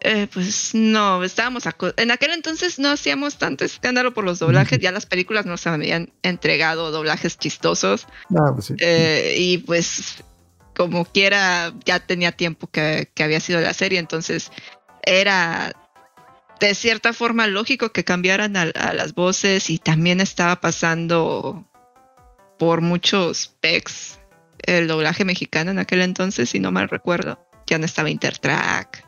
Eh, pues no, estábamos en aquel entonces no hacíamos tanto escándalo por los doblajes, ya las películas nos habían entregado doblajes chistosos Ah, pues sí. eh, y pues como quiera ya tenía tiempo que, que había sido la serie, entonces era de cierta forma lógico que cambiaran a, a las voces y también estaba pasando por muchos pecs el doblaje mexicano en aquel entonces, si no mal recuerdo, ya no estaba Intertrack.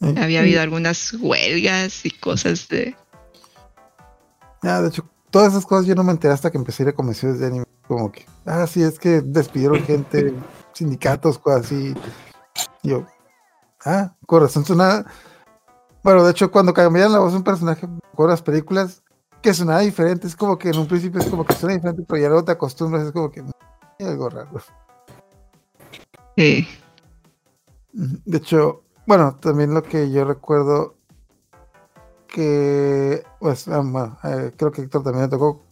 Eh, Había habido algunas huelgas y cosas de... Ah, de hecho, todas esas cosas yo no me enteré hasta que empecé a ir a convenciones de anime. Como que, ah, sí, es que despidieron gente, (laughs) sindicatos, cosas así. Y yo, ah, corazón sonaba. Bueno, de hecho, cuando cambiaron la voz de un personaje con las películas, que sonaba diferente, es como que en un principio es como que suena diferente, pero ya luego te acostumbras, es como que hay algo raro. Sí. De hecho, bueno, también lo que yo recuerdo que, pues, ah, bueno, eh, creo que Héctor también le tocó.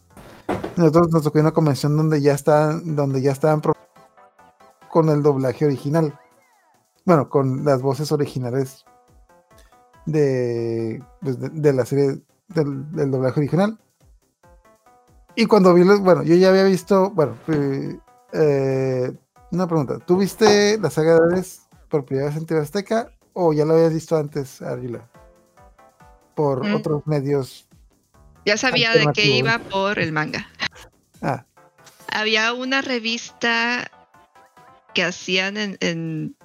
Nosotros nos tocó una convención donde ya estaban, donde ya estaban con el doblaje original. Bueno, con las voces originales de, pues, de, de la serie del, del doblaje original. Y cuando vi los, bueno, yo ya había visto, bueno, eh, eh, una pregunta, ¿tú viste la saga de Hades por primera vez en TV Azteca o ya lo habías visto antes, Argila? Por Mm. otros medios. Ya sabía de qué Alternativo. iba por el manga. Ah, Había una revista que hacían en... en-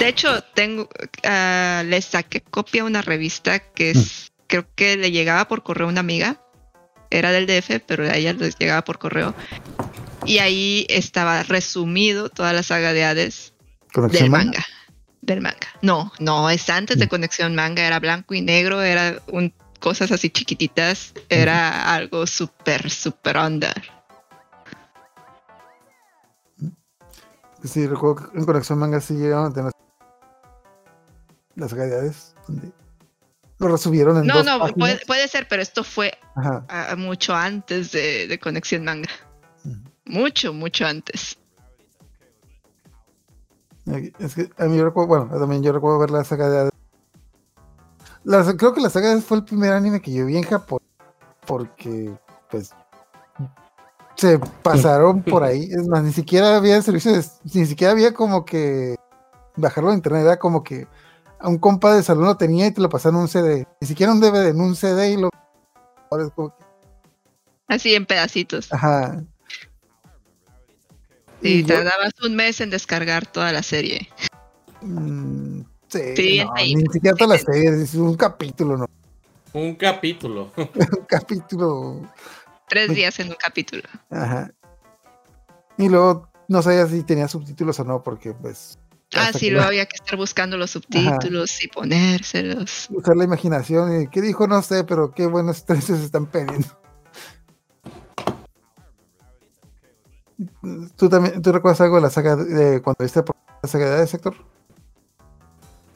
De hecho, tengo, ah, le saqué copia a una revista que es, creo que le llegaba por correo a una amiga. Era del DF, pero a ella les llegaba por correo. Y ahí estaba resumido toda la saga de Hades conexión del manga. manga. Del manga. No, no, es antes de Conexión Manga, era blanco y negro, era un, cosas así chiquititas, era algo súper, súper under. Sí, recuerdo que en Conexión Manga sí llegaron a tener las saga de Hades, donde lo resubieron en No, dos no, páginas. puede, puede ser, pero esto fue mucho antes de, de Conexión Manga. Mucho, mucho antes. Es que a mí yo recuerdo, bueno, también yo recuerdo ver la saga de Hades. La- creo que la saga de Hades fue el primer anime que yo vi en Japón, porque, pues, se pasaron (laughs) por ahí. Es más, ni siquiera había servicios, ni siquiera había como que bajarlo a internet, era como que a un compa de salón lo tenía y te lo pasaron en un CD. Ni siquiera un DVD, en un CD y lo. Ahora es como que, Así en pedacitos. ajá. Y Y yo- tardabas un mes en descargar toda la serie. mm, sí, Sí, no, ahí- ni siquiera toda la serie, es un capítulo, ¿no? Un capítulo. (laughs) Un capítulo. Tres días en un capítulo. Ajá. Y luego no sabía si tenía subtítulos o no, porque pues. Ah, sí, luego la- había que estar buscando los subtítulos y ponérselos. Usar la imaginación y qué dijo, no sé, pero qué buenos (laughs) estreses están pidiendo. ¿Tú también, tú recuerdas algo de la saga de cuando viste por la saga de sector?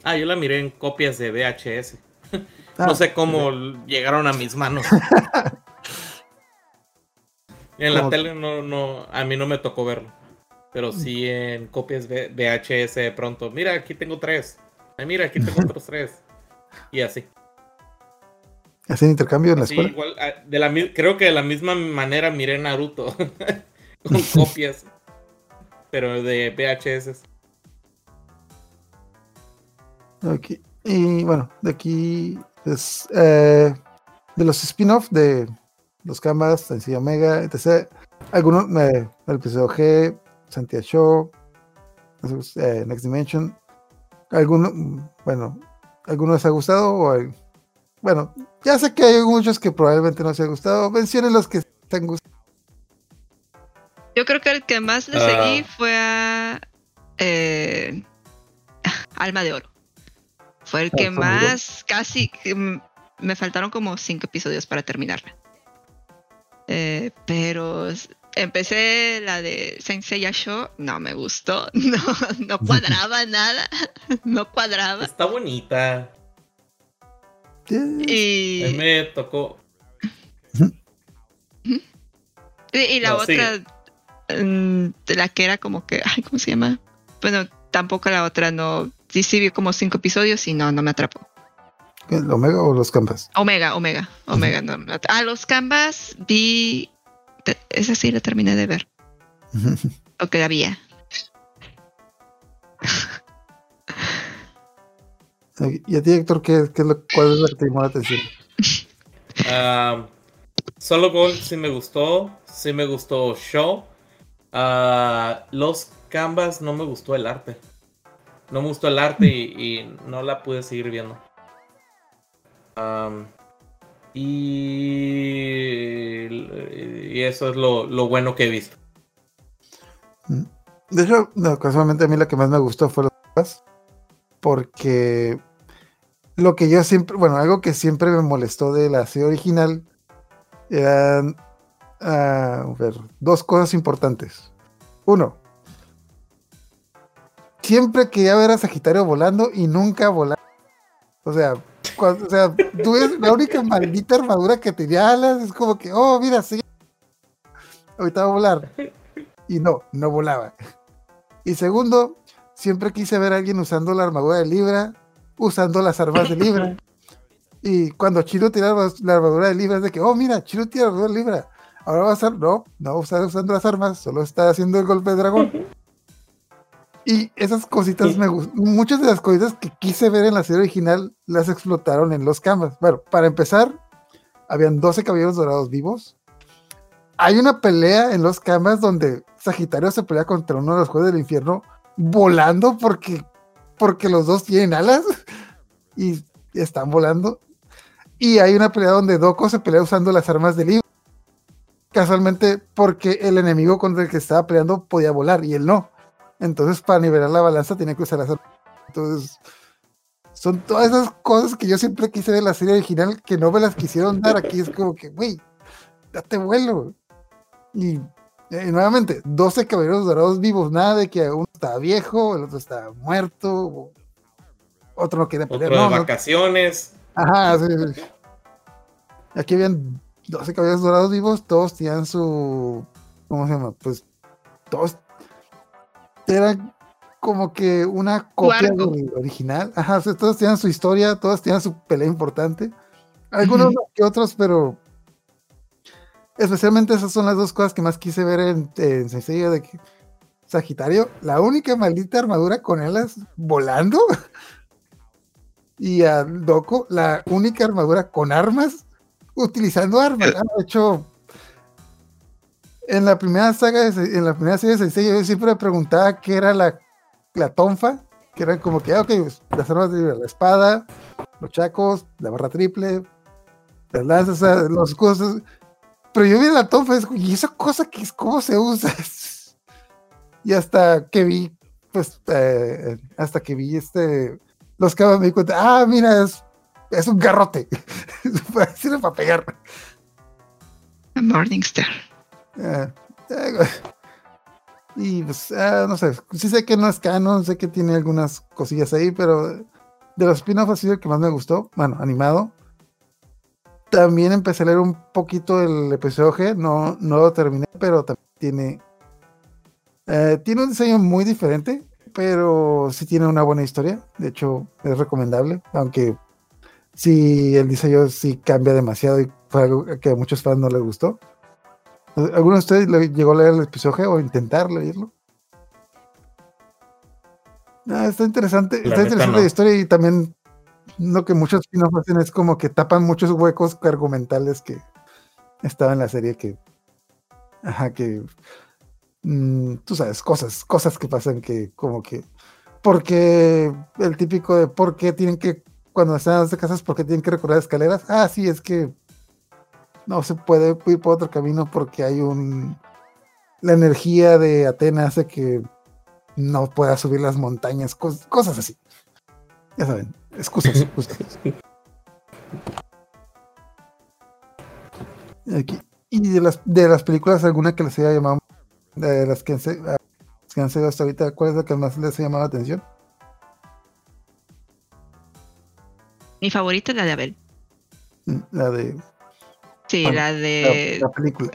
Ah, yo la miré en copias de VHS. (laughs) Ah, no sé cómo llegaron a mis manos. (laughs) en la tele no, no, a mí no me tocó verlo. Pero sí en copias VHS de pronto. Mira, aquí tengo tres. Ay, mira, aquí tengo otros tres. Y así. ¿Hacen intercambio en la escuela? igual, ah, de la, creo que de la misma manera miré Naruto. (laughs) con copias. Pero de VHS. Ok. Y bueno, de aquí es eh, de los spin-off de los Canvas, Sencilla Omega, etc. Algunos, eh, el episodio G, Santiago Show, eh, Next Dimension. Alguno, bueno, ¿alguno les ha gustado? O hay- bueno, ya sé que hay muchos que probablemente no les haya gustado. Mencionen los que te han gustado. Yo creo que el que más le Ah. seguí fue a eh, (laughs) Alma de Oro. Fue el Ah, que más, casi, me faltaron como cinco episodios para terminarla. Eh, pero empecé la de Saint Seiya Show, no me gustó, (laughs) no, no cuadraba nada, (laughs) no cuadraba. Está bonita. Y, me tocó. y, y la No, otra, mm, la que era como que, ay, ¿cómo se llama? Bueno, tampoco la otra, no, sí, sí vi como cinco episodios y no, no me atrapó. ¿El Omega o los Campas? Omega, Omega, Omega. No, no. A los Canvas vi. Te- Esa sí la terminé de ver. (laughs) O que había. ¿Y a ti, Héctor, qué, qué es lo, cuál es la que te llamó la atención? Ah, Solo Gold sí me gustó. Sí me gustó Show. Ah, los Canvas no me gustó el arte. No me gustó el arte y, y no la pude seguir viendo. Am, y, y eso es lo, lo bueno que he visto. De hecho, no, casualmente a mí la que más me gustó fue Campas, porque lo que yo siempre, bueno, algo que siempre me molestó de la serie original eran, ah, a ver, dos cosas importantes. Uno, siempre quería ver a Sagitario volando y nunca volaba. O sea, cuando- o sea, tú ves la única maldita armadura que tenía alas, es como que, oh, mira, sí, ahorita va a volar. Y no, no volaba. Y segundo, siempre quise ver a alguien usando la armadura de Libra, usando las armas de Libra. Y cuando Chiro tiraba la armadura de Libra, es de que, oh, mira, Chiro tira la armadura de Libra. Ahora va a estar, no, no va a estar usando las armas, solo está haciendo el golpe de dragón. Y esas cositas me gustan. Muchas de las cositas que quise ver en la serie original las explotaron en los canvas. Bueno, para empezar, habían 12 caballeros dorados vivos. Hay una pelea en los canvas donde Sagitario se pelea contra uno de los jueces del infierno volando porque, porque los dos tienen alas (laughs) y están volando. Y hay una pelea donde Doko se pelea usando las armas de libro. Casualmente porque el enemigo contra el que estaba peleando podía volar y él no. Entonces, para nivelar la balanza, tenía que usar las armas. Entonces, son todas esas cosas que yo siempre quise en la serie original que no me las quisieron dar. Aquí es como que, güey, date vuelo. Y eh, nuevamente, 12 caballeros dorados vivos, nada de que uno está viejo, el otro está muerto, otro no quiere pelear. Otro de no, vacaciones. Ajá, sí, sí. Aquí habían 12 caballeros dorados vivos, todos tenían su. ¿Cómo se llama? Pues todos eran como que una copia del original. Ajá, o sea, todos tenían su historia, todos tenían su pelea importante. Algunos Ujú. más que otros, pero especialmente esas son las dos cosas que más quise ver en, en Senseiya de que Sagitario, la única maldita armadura con alas volando. (laughs) Y a Doko, la única armadura con armas, utilizando armas. Ah, De hecho, en la primera saga, en la primera serie de Sensei, yo siempre me preguntaba qué era la, la tonfa, que eran como que, ah, ok, pues, las armas de la espada, los chacos, la barra triple, las lanzas, los cosas. Pero yo vi la tonfa, ¿y esa cosa que es cómo se usa? (laughs) y hasta que vi, pues, eh, hasta que vi este, los cabos me di cuenta, ah, mira, es, es un garrote. (laughs) Sirve para pegar. Morningstar. Eh, y pues, ah, no sé, sí sé que no es canon, sé que tiene algunas cosillas ahí, pero de los spin-offs ha sido el que más me gustó, bueno, animado. También empecé a leer un poquito el episodio G, no, no lo terminé, pero también tiene, eh, tiene un diseño muy diferente, pero sí tiene una buena historia, de hecho es recomendable, aunque sí el diseño sí cambia demasiado y fue algo que a muchos fans no les gustó. ¿Alguno de ustedes le llegó a leer el episodio o intentar leerlo? Ah, está interesante, La está interesante no. la historia y también lo que muchos spin hacen es como que tapan muchos huecos argumentales que estaban en la serie que, ajá, que, mm, tú sabes, cosas, cosas que pasan que como que, porque el típico de por qué tienen que, cuando están en las casas, por qué tienen que recorrer escaleras, ah, sí, es que no se puede ir por otro camino porque hay un, la energía de Atenas hace que no pueda subir las montañas, cos- cosas así. Ya saben. Excusas, (laughs) excusas. Aquí. Y de las, de las películas, alguna que les haya llamado, de las que, han se- ah, que han sido hasta ahorita, ¿cuál es la que más les ha llamado la atención? Mi favorita es la de Abel. Mm, La de Sí, Bueno, la de la película,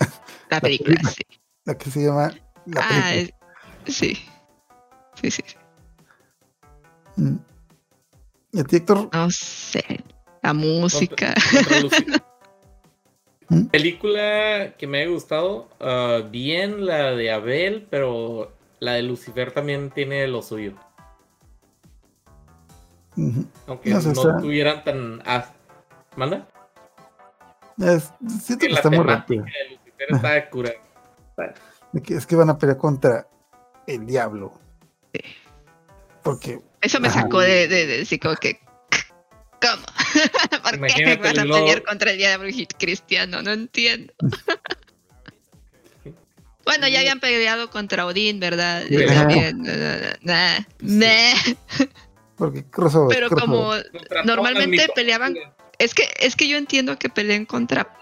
la película, película. sí. la que se llama La Ah, película. sí. Sí, sí. sí. Mm. ¿Y a ti, Héctor? No sé. La música. (laughs) ¿Mm? Película que me ha gustado, ah, bien la de Abel, pero la de Lucifer también tiene lo suyo. Ujú. Aunque No no, tuvieran tan... ah, ¿Manda? Es- siento que está muy rápido. está cura. Es que van a pelear contra el diablo. Porque Eso me Ajá. sacó de, de, de como que. ¿Cómo? (laughs) ¿Por qué vas a pelear contra el diablo cristiano? No entiendo. (laughs) bueno, ya habían peleado contra Odín, ¿verdad? Sí. También. Nah, nah, nah. porque crossover. Pero crossover. como Normalmente peleaban-. Es que, es que yo entiendo que peleen contra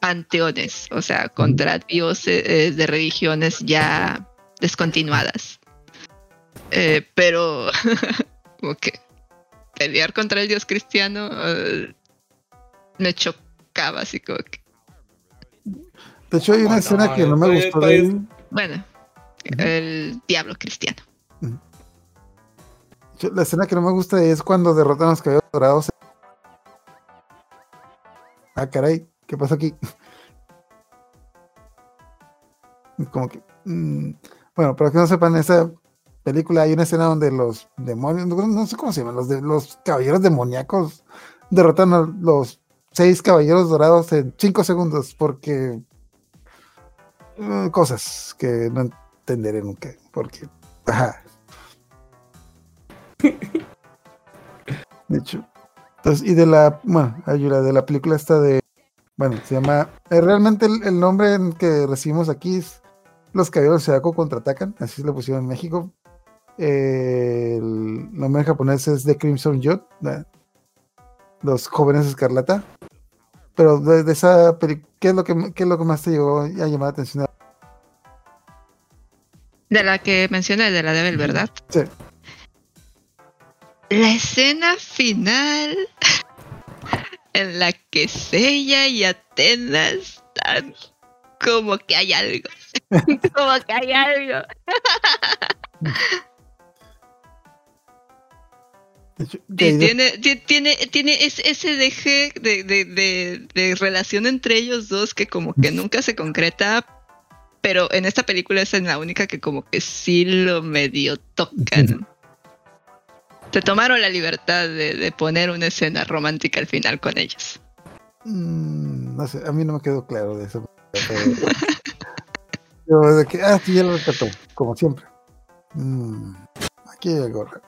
panteones, o sea, contra dioses de religiones ya descontinuadas. Eh, pero, (laughs) como que pelear contra el dios cristiano eh, me chocaba, así como que, De hecho, hay una No, escena no, que no me estoy- gustó de ahí. bueno, el diablo cristiano. La escena que no me gusta es cuando derrotan a los caballeros dorados. Ah, caray, ¿qué pasa aquí? (laughs) Como que. mm, bueno, para que no sepan, esa película hay una escena donde los demonios, no, sé cómo se llaman, los, de, los caballeros demoníacos derrotan a los seis caballeros dorados en cinco segundos, porque. eh, cosas que no entenderé nunca, porque. Ajá. (laughs) De hecho. Entonces, y de la, bueno, ayuda, de la película esta de, bueno, se llama, eh, realmente el, el nombre que recibimos aquí es Los Caballeros de Zodiaco contraatacan, así se lo pusieron en México. Eh, el nombre en japonés es The Crimson Jot, los jóvenes escarlata. Pero de, de esa película, ¿qué es lo que qué es lo que más te llegó a llamar la atención? De la que mencioné, de la de Abel, ¿verdad? Sí. La escena final (laughs) en la que Sella y Atenas están como que hay algo. (laughs) como que hay algo. Tiene, ti- tiene, tiene ese, ese deje de, de, de, de relación entre ellos dos que como que nunca se concreta, pero en esta película es en la única que como que sí lo medio tocan. Se tomaron la libertad de, de poner una escena romántica al final con ellos. Mm, no sé, a mí no me quedó claro de eso. pero- (laughs) Yo de que, ah, sí, ya lo rescató, como siempre. Mm, aquí hay algo raro.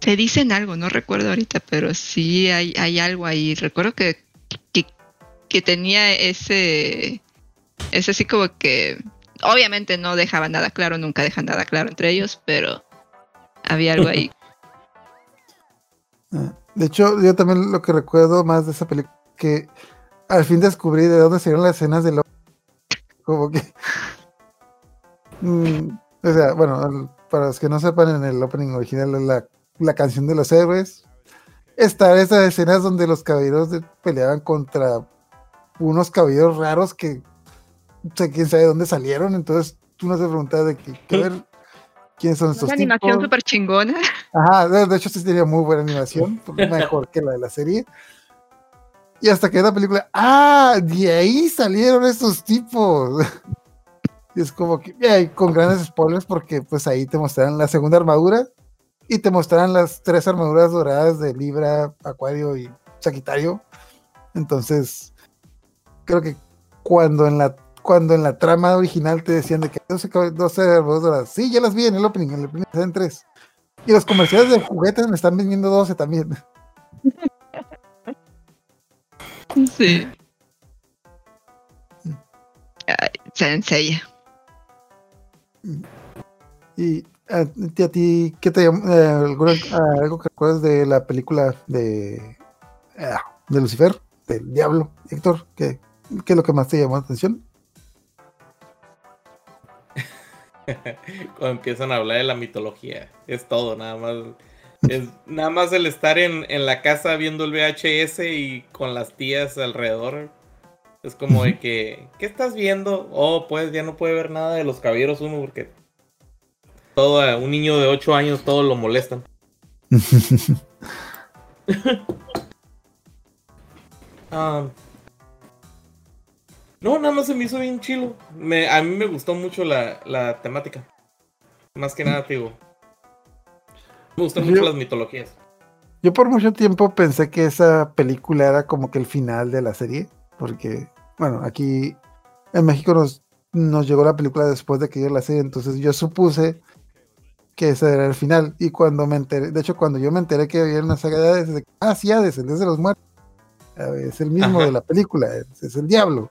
Te dicen algo, no recuerdo ahorita, pero sí hay, hay algo ahí. Recuerdo que, que, que tenía ese, ese así como que, obviamente no dejaba nada claro, nunca dejan nada claro entre ellos, pero había algo ahí. Ah, De hecho, yo también lo que recuerdo más de esa película, que al fin descubrí de dónde salieron las escenas de lo como que... Mm, o sea, bueno, el- para los que no sepan, en el opening original es la, la canción de los héroes. Están esas escenas donde los caballeros de- peleaban contra unos caballeros raros que o sea, quién sabe dónde salieron. Entonces tú no te preguntas de que, que (laughs) ver quiénes son estos Una animación súper chingona. (laughs) Ajá, de, hecho sí tenía muy buena animación, (laughs) mejor que la de la serie. Y hasta que la película, ah, de ahí salieron estos tipos. (laughs) Y es como que, y con grandes spoilers, porque pues ahí te mostrarán la segunda armadura y te mostrarán las tres armaduras doradas de Libra, Acuario y Sagitario. Entonces, creo que cuando en la cuando en la trama original te decían de que 12, cab- 12 armaduras sí, ya las vi en el opening, en el opening salen tres. Y los comerciales de juguetes me están vendiendo 12 también. (laughs) Sí. Ay, Sensei. Y a, ti- a ti, ¿qué te llamó? eh, alguna- algo que recuerdas de la película de, ah, de Lucifer, del Diablo, Héctor? ¿Qué, ¿Qué es lo que más te llamó la atención? (laughs) Cuando empiezan a hablar de la mitología. Es todo, nada más. Es nada más el estar en, en la casa viendo el VHS y con las tías alrededor. Es como de que, ¿qué estás viendo? Oh, pues ya no puede ver nada de los caballeros uno porque todo a un niño de 8 años todo lo molestan. (laughs) Ah, no, nada más se me hizo bien chilo. Me, a mí me gustó mucho la, la temática. Más que nada, te digo. Me gustan Yo- mucho las mitologías. Yo por mucho tiempo pensé que esa película era como que el final de la serie, porque, bueno, aquí en México nos, nos llegó la película después de que yo la serie, entonces yo supuse que ese era el final. Y cuando me enteré, de hecho, cuando yo me enteré que había una saga de Hades, de, ah, sí, Hades, el dios de los muertos, es el mismo Ajá. de la película, es, es el diablo.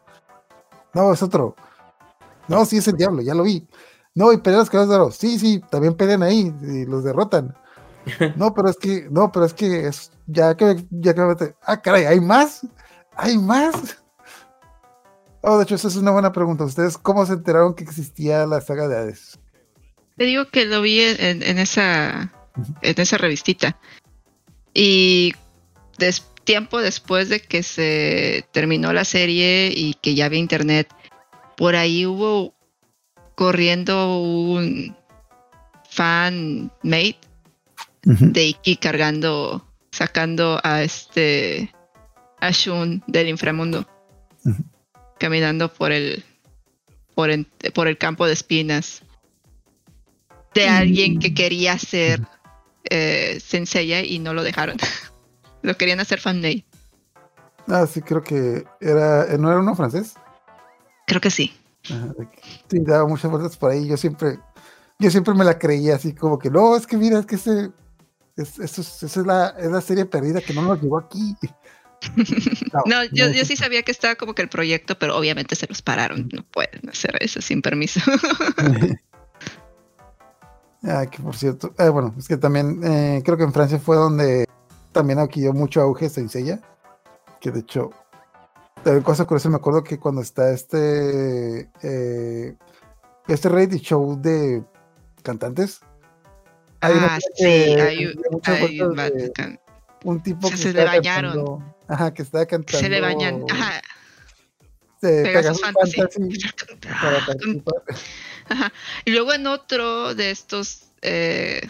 No, es otro. No, sí, es el diablo, ya lo vi. No, y pelean los caballeros de oro. Sí, sí, también pelean ahí y los derrotan. (laughs) No, pero es que, no, pero es que es, ya que, ya que, me- ah, caray, ¿hay más? ¿Hay más? Oh, de hecho, esa es una buena pregunta. ¿Ustedes cómo se enteraron que existía la saga de Hades? Te digo que lo vi en, en esa en esa revistita. Y des- tiempo después de que se terminó la serie y que ya había internet, por ahí hubo corriendo un fan mate de Iki cargando, sacando a este a Shun del inframundo, caminando por el por, en- por el campo de espinas de alguien que quería ser eh, Senseiya y no lo dejaron. (laughs) lo querían hacer fanmade. Ah, sí, creo que era, eh, ¿no era uno francés? Creo que sí. Ajá, sí, daba muchas vueltas por ahí. Yo siempre, yo siempre me la creía así como que, no, es que mira, es que ese, es, eso es- esa es la, es la serie perdida que no nos llegó aquí. (laughs) No, yo, no, yo sí sabía que estaba como que el proyecto, pero obviamente se los pararon. No pueden hacer eso sin permiso. (laughs) Ah, que por cierto, eh, bueno, es que también eh, creo que en Francia fue donde también adquirió mucho auge Senseiya, que de hecho, de cosa curiosa me acuerdo que cuando está este eh, este reality show de cantantes, hay ah, sí, que hay, de un tipo Se- que se le bañaron. cantando- ajá, que estaba cantando, se le bañan. Ajá. de Pegasus Pegasus Fantasy. Fantasy (laughs) para participar. Ajá. Y luego en otro de estos eh,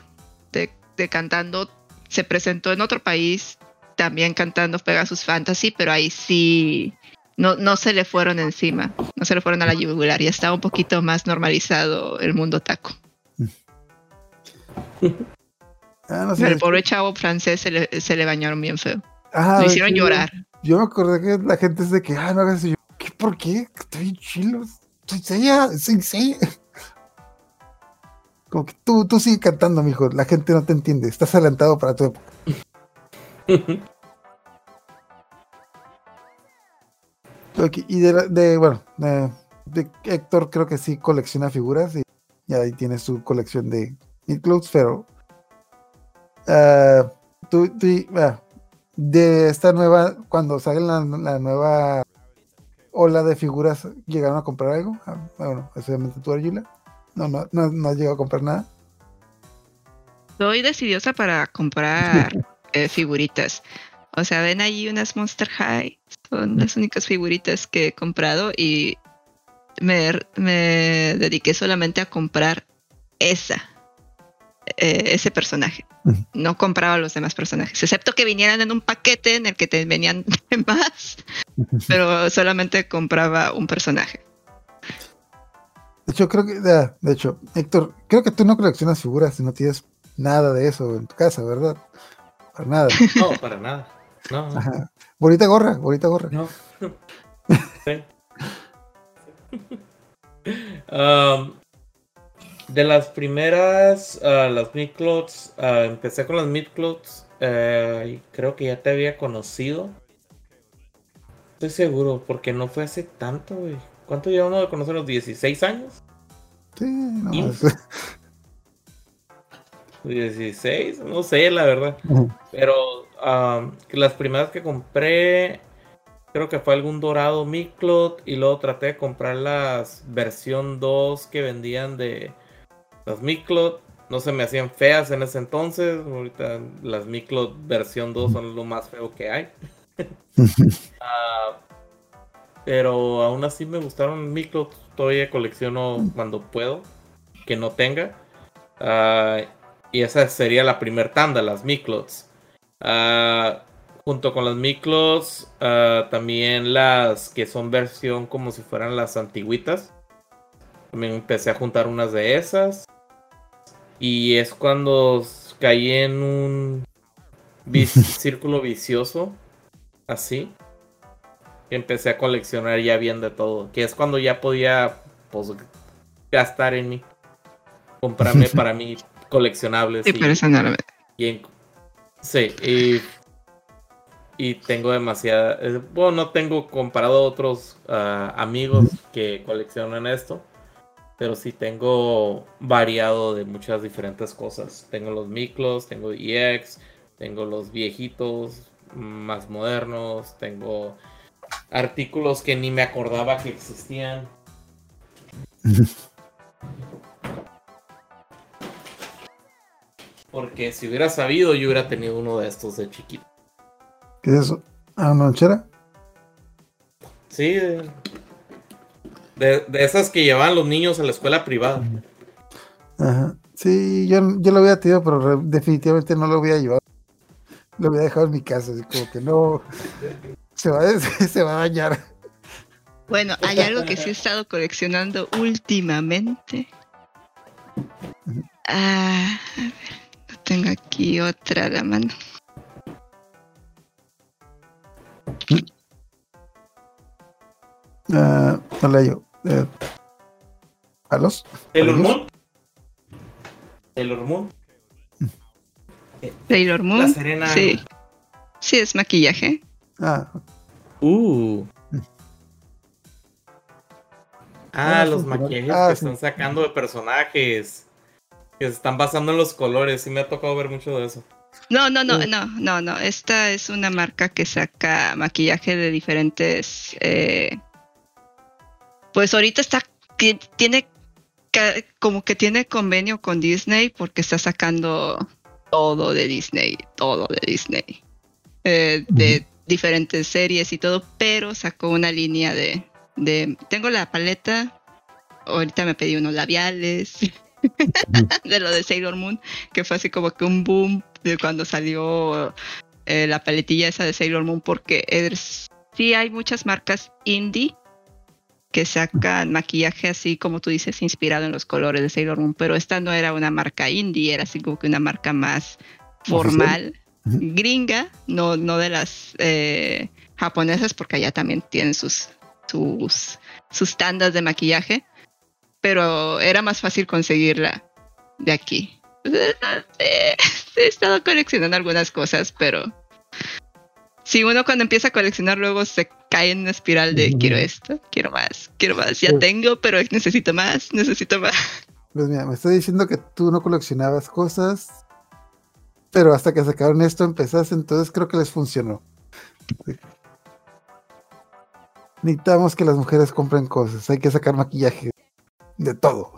de, de cantando, se presentó en otro país también cantando Pegasus Fantasy, pero ahí sí no, no se le fueron encima, no se le fueron a la yugular y estaba un poquito más normalizado el mundo taco. (laughs) Ah, no sé, el pobre chavo francés se le, se le bañaron bien feo. ajá, Lo hicieron llorar. Yo me acordé que la gente es de que, ah, no hagas eso. ¿qué? ¿Por qué? Está bien chilo. Soy Seiya, soy Seiya. Como que tú, tú sigue cantando, mijo. La gente no te entiende. Estás adelantado para tu época. (laughs) Y de, de bueno, de, de Héctor creo que sí colecciona figuras y, y ahí tiene su colección de Clothes, pero ah, tú, tú- ah, de esta nueva, cuando salga la, la nueva ola de figuras, ¿llegaron a comprar algo? Ah, bueno, especialmente tú, Arjula. No, no, no, no has llegado a comprar nada. Soy decidiosa para comprar (laughs) eh, figuritas. O sea, ven ahí unas Monster High. Son las únicas figuritas que he comprado y me, me dediqué solamente a comprar esa. eh, ese personaje. No compraba los demás personajes, excepto que vinieran en un paquete en el que te venían (laughs) más, pero solamente compraba un personaje. De hecho, creo que, de hecho, Héctor, creo que tú no coleccionas figuras y no tienes nada de eso en tu casa, ¿verdad? Para nada. (laughs) No, para nada. No, no. Ajá. Bonita gorra, bonita gorra. No. (laughs) Sí. Um, de las primeras, ah, las Midcloths, ah, empecé con las Midcloths eh, y creo que ya te había conocido. Estoy seguro, porque no fue hace tanto, güey. ¿Cuánto llevamos de conocernos? ¿16 años? Sí, no, Y- es- (laughs) 16, no sé, la verdad. Pero um, las primeras que compré, creo que fue algún dorado Miclot. Y luego traté de comprar las versión 2 que vendían de las Miclot. No se me hacían feas en ese entonces. Ahorita las Miclot versión 2 son lo más feo que hay. (laughs) Ah, pero aún así me gustaron Miclot. Todavía colecciono cuando puedo. Que no tenga. Ah, y esa sería la primer tanda, las Miclots. Ah, junto con las Miclots, ah, también las que son versión como si fueran las antiguitas. También empecé a juntar unas de esas. Y es cuando caí en un (laughs) círculo vicioso. Así. Empecé a coleccionar ya bien de todo. Que es cuando ya podía pues, gastar en mí. Comprarme (laughs) para mí coleccionables. Sí, y- pero eso no lo veo. y en- sí, y, y tengo demasiada. eh, Bueno, no tengo comparado a otros ah, amigos que coleccionan esto, pero sí tengo variado de muchas diferentes cosas. Tengo los miclos, tengo EX, tengo los viejitos más modernos, tengo artículos que ni me acordaba que existían. Porque si hubiera sabido, yo hubiera tenido uno de estos de chiquito. ¿Qué es eso? ¿Ah, una lonchera? Sí, de, de- de esas que llevaban los niños a la escuela privada. Ajá. Sí, yo, yo lo había tenido, pero re- definitivamente no lo había llevado. Lo había dejado en mi casa, así como que no. Se va, a- (laughs) se va a dañar. Bueno, hay algo que sí he estado coleccionando últimamente. Ah, a ver, no tengo aquí otra a la mano. Ah, no la yo. Eh, ¿Palos? Sailor ¿Palos? Moon. Sailor Moon. Sailor La Moon. Serena. Sí. Sí, es maquillaje. Ah, Uh. Ah, los maquillajes Ah, que sí. están sacando de personajes. Que se están basando en los colores. Sí me ha tocado ver mucho de eso. No, no, no, Sí. no, no, no. Esta es una marca que saca maquillaje de diferentes. eh, pues ahorita está. que Tiene. Como que tiene convenio con Disney porque está sacando todo de Disney. Todo de Disney. eh, de diferentes series y todo. Pero sacó una línea de. de tengo la paleta. Ahorita me pedí unos labiales. (laughs) de lo de Sailor Moon que fue así como que un boom de cuando salió eh, la paletilla esa de Sailor Moon, porque es- sí hay muchas marcas indie que sacan maquillaje así como tú dices, inspirado en los colores de Sailor Moon, pero esta no era una marca indie, era así como que una marca más formal, Gringa, no, no de las eh, japonesas, porque allá también tienen sus, sus, sus tandas de maquillaje, pero era más fácil conseguirla de aquí. He estado coleccionando algunas cosas, pero si uno cuando empieza a coleccionar luego se cae en una espiral de quiero esto, quiero más, quiero más, ya tengo, pero necesito más, necesito más. pues mira, me estoy diciendo que tú no coleccionabas cosas, pero hasta que sacaron esto empezaste, entonces creo que les funcionó. Sí. Necesitamos que las mujeres compren cosas, hay que sacar maquillaje de todo.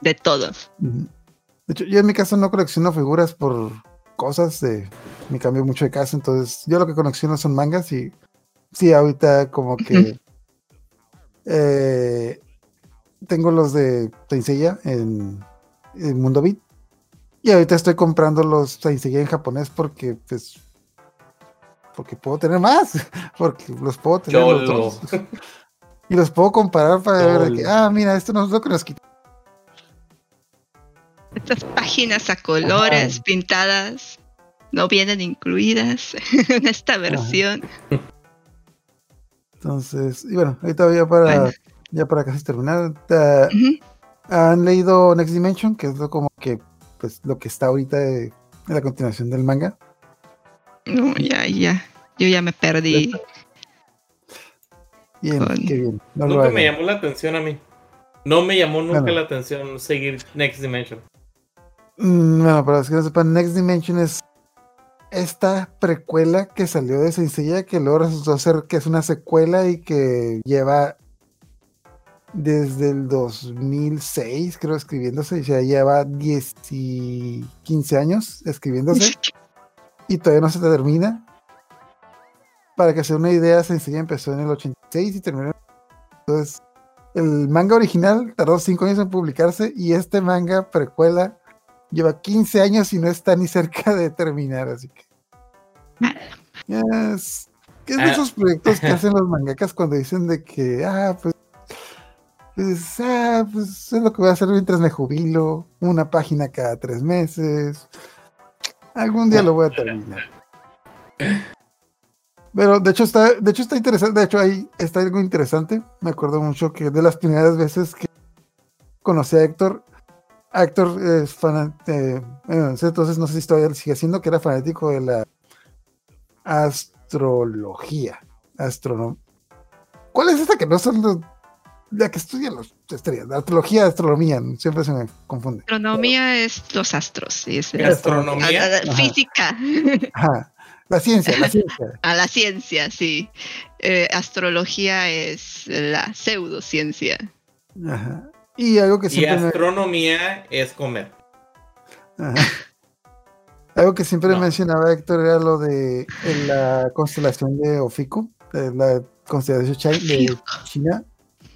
De todo. De hecho, yo en mi caso no colecciono figuras por cosas de me cambió mucho de casa, entonces yo lo que colecciono son mangas y sí, ahorita como que eh, tengo los de Seiya en, en Mundo Beat y ahorita estoy comprando los Seiya en japonés porque pues porque puedo tener más, (laughs) porque los puedo tener los Cholo. dos. (laughs) y los puedo comparar para ver de que, ah, mira, esto no es lo que nos quita. Estas páginas a colores Ajá. pintadas no vienen incluidas (laughs) en esta versión. Entonces, y bueno, ahorita ya para, Bueno. ya para casi terminar, Ujú. han leído Next Dimension, que es lo como que pues lo que está ahorita de, de la continuación del manga. No, ya, ya. Yo ya me perdí. Bien, Con- qué bien. No Nunca me llamó la atención a mí. No me llamó nunca Bueno. la atención seguir Next Dimension. Mm, Bueno, para los que no sepan, Next Dimension es esta precuela que salió de Senseiya, que luego resultó ser que es una secuela y que lleva desde el 2006, creo, escribiéndose, y ya lleva 10 y 15 años escribiéndose y todavía no se termina. Para que se dé una idea, Senseiya empezó en el 86 y terminó. en- Entonces, el manga original tardó 5 años en publicarse y este manga precuela lleva 15 años y no está ni cerca de terminar, así que. Es, que es de Ah. esos proyectos que (laughs) hacen los mangakas cuando dicen de que, ah, pues, pues, ah, pues es lo que voy a hacer mientras me jubilo, una página cada tres meses. Algún día lo voy a terminar. Pero de hecho está, de hecho está interesante, de hecho ahí está algo interesante. Me acuerdo mucho que de las primeras veces que conocí a Héctor, Héctor es fanático, entonces no sé si todavía sigue siendo que era fanático de la astrología. Astronom ¿Cuál es esta que no son los, la que estudia las estrellas? La astrología, astronomía, siempre se me confunde. Astronomía es los astros. sí, es Gastronomía. a- a- Ajá. física. Ajá. La ciencia, la (laughs) ciencia. A la ciencia, sí. Eh, astrología es la pseudociencia. Ajá. Y algo que Y siempre me- astronomía es comer. Ajá. Algo que siempre No. mencionaba Héctor era lo de en la constelación de Ofiku, de la constelación de China.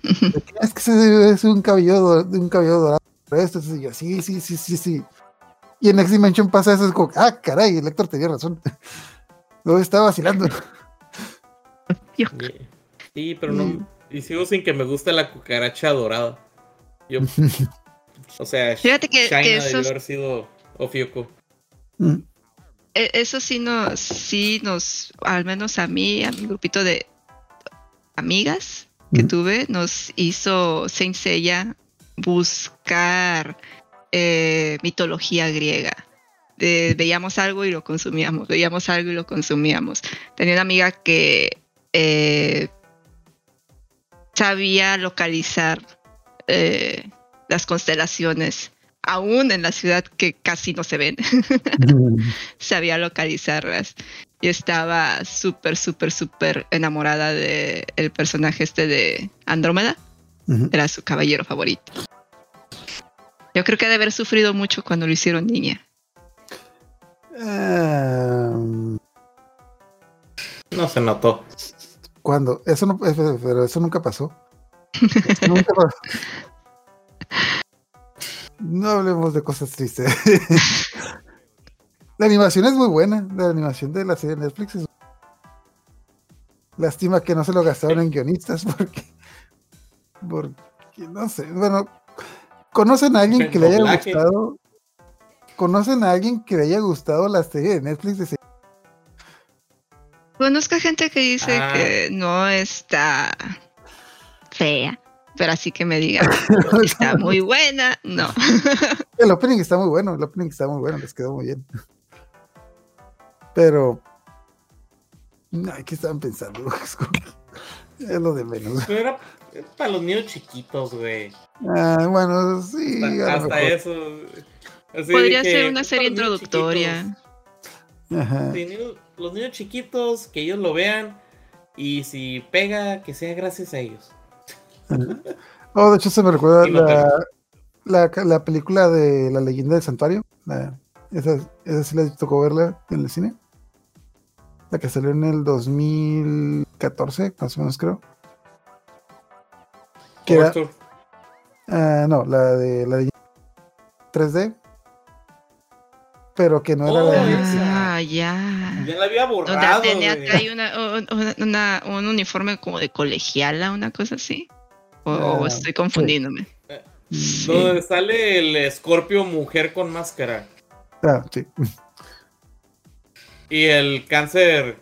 (laughs) Es que ese es un cabello, un cabello dorado. Esto, y yo, sí, sí, sí, sí, sí. Y en Next Dimension pasa eso, es como, ah, caray, el Héctor tenía razón. (laughs) Luego estaba vacilando. (laughs) Y- Sí, pero no. Y sigo sin que me guste la cucaracha dorada. Yo. O sea, Fíjate que- China que debió haber sido Ofiuco. Mm, E- Eso sí nos, sí nos, al menos a mí, a mi grupito de amigas que tuve, nos hizo Saint Seiya buscar eh, mitología griega. Veíamos algo y lo consumíamos, veíamos algo y lo consumíamos. Tenía una amiga que eh, sabía localizar eh, las constelaciones, aún en la ciudad que casi no se ven (laughs) sabía localizarlas. Y estaba súper, súper, súper enamorada del el personaje este de Andrómeda. Era su caballero favorito. Yo creo que ha de haber sufrido mucho cuando lo hicieron niña. Ehm, No se notó. ¿Cuándo? Eso no, eh, pero eso nunca pasó. Eso nunca pasó. (laughs) No hablemos de cosas tristes. (laughs) La animación es muy buena. La animación de la serie de Netflix es. Lástima que no se lo gastaron en guionistas (laughs) porque. Porque no sé. Bueno, ¿conocen a alguien que le haya gustado? ¿Conocen a alguien que le haya gustado la serie de Netflix de Conozco gente que dice Ah. que no está fea. Pero así que me digan, (laughs) está muy buena. No. El opening está muy bueno, el opening está muy bueno, les quedó muy bien. Pero. Ay, ¿qué estaban pensando? (laughs) Es como que es lo de menos. Pero era para los niños chiquitos, güey. Ah, bueno, sí. Hasta, eso. Así Podría que, ser una "Es serie introductoria. Ajá. Sí, los niños chiquitos, que ellos lo vean. Y si pega, que sea gracias a ellos. Oh, de hecho, se me recuerda la, la, la película de La leyenda del santuario. La- esa, esa sí les tocó verla en el cine. La que salió en el 2014, más o menos creo. Que era-. Ah, no, la de la de 3D. Pero que no era Oh, la de esa. Ah, ya. Ya la había Donde borrado. tenía hay una, un- una- un uniforme como de colegiala, una cosa así. O, Ah, estoy confundiéndome. Sí. Donde sale el escorpio mujer con máscara. Ah, sí. Y el cáncer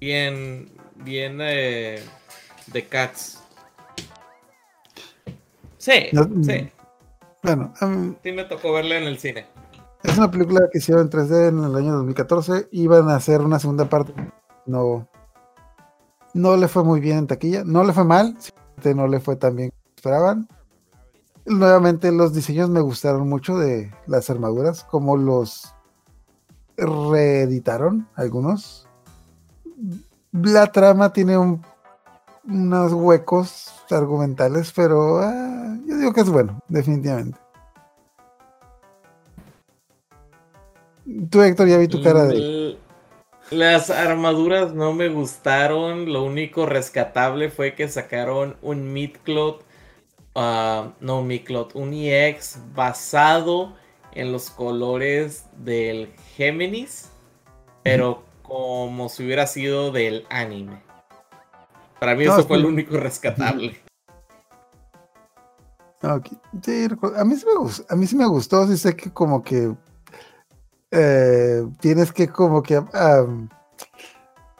bien, bien eh, de Cats. Sí, No, sí, Bueno, em, sí me tocó verla en el cine. es una película que hicieron en 3D en el año 2014. Iban a hacer una segunda parte. No, no le fue muy bien en taquilla. No le fue mal, simplemente no le fue tan bien como esperaban. nuevamente los diseños me gustaron mucho de las armaduras, como los reeditaron algunos. La trama tiene un- unos huecos argumentales, pero ah, yo digo que es bueno, definitivamente. Tú, Héctor, ya vi tu cara de... L- Las armaduras no me gustaron. Lo único rescatable fue que sacaron un Midcloth. ah, no Midcloth, un EX basado en los colores del Géminis. Pero como si hubiera sido del anime. Para mí No, eso es fue lo único rescatable. Sí, a mí sí me gustó, a mí sí me gustó, sí sé que como que eh, tienes que como que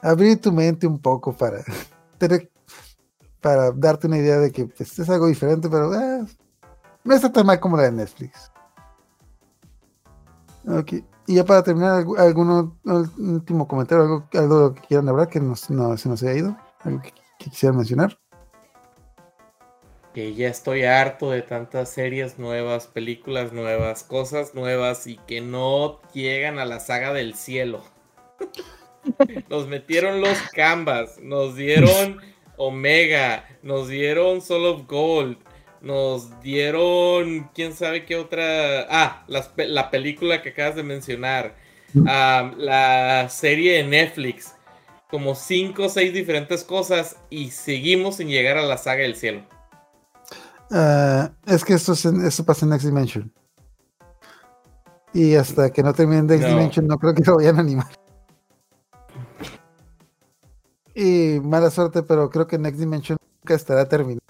abrir tu mente un poco para (laughs) tener, para darte una idea de que pues, es algo diferente, pero eh, no está tan mal como la de Netflix. Ok, y ya para terminar, ¿algu- ¿algún último comentario, algo, algo que quieran hablar que nos- no, se nos haya ido? ¿Algo que, que quisieran mencionar? que ya estoy harto de tantas series nuevas, películas nuevas, cosas nuevas y que no llegan a la saga del cielo. (laughs) Nos metieron los Canvas, nos dieron (laughs) Omega, nos dieron Soul of Gold, nos dieron quién sabe qué otra. Ah, las la película que acabas de mencionar, la serie de Netflix, como cinco o seis diferentes cosas y seguimos sin llegar a la saga del cielo. Ah, es que esto, es en- esto pasa en Next Dimension. Y hasta que no terminen Next No. Dimension, no creo que lo vayan a animar. Y mala suerte, pero creo que Next Dimension nunca estará terminado.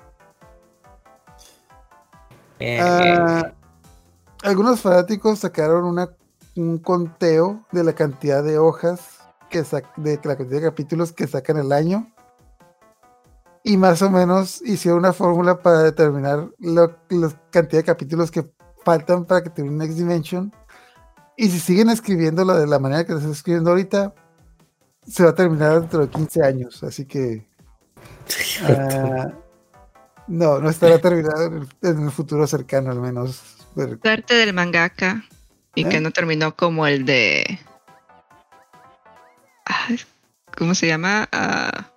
Eh, Ah, algunos fanáticos sacaron una, un conteo de la cantidad de hojas, que de la cantidad de capítulos que sacan el año. Y más o menos hicieron una fórmula para determinar lo- la cantidad de capítulos que faltan para que termine Next Dimension. Y si siguen escribiéndolo de la manera que lo están escribiendo ahorita, se va a terminar dentro de 15 años. Así que. (laughs) ah, no, no estará terminado en el, en el futuro cercano, al menos. Pero- Suerte del mangaka y ¿Eh? que no terminó como el de. ¿Cómo se llama? Ah,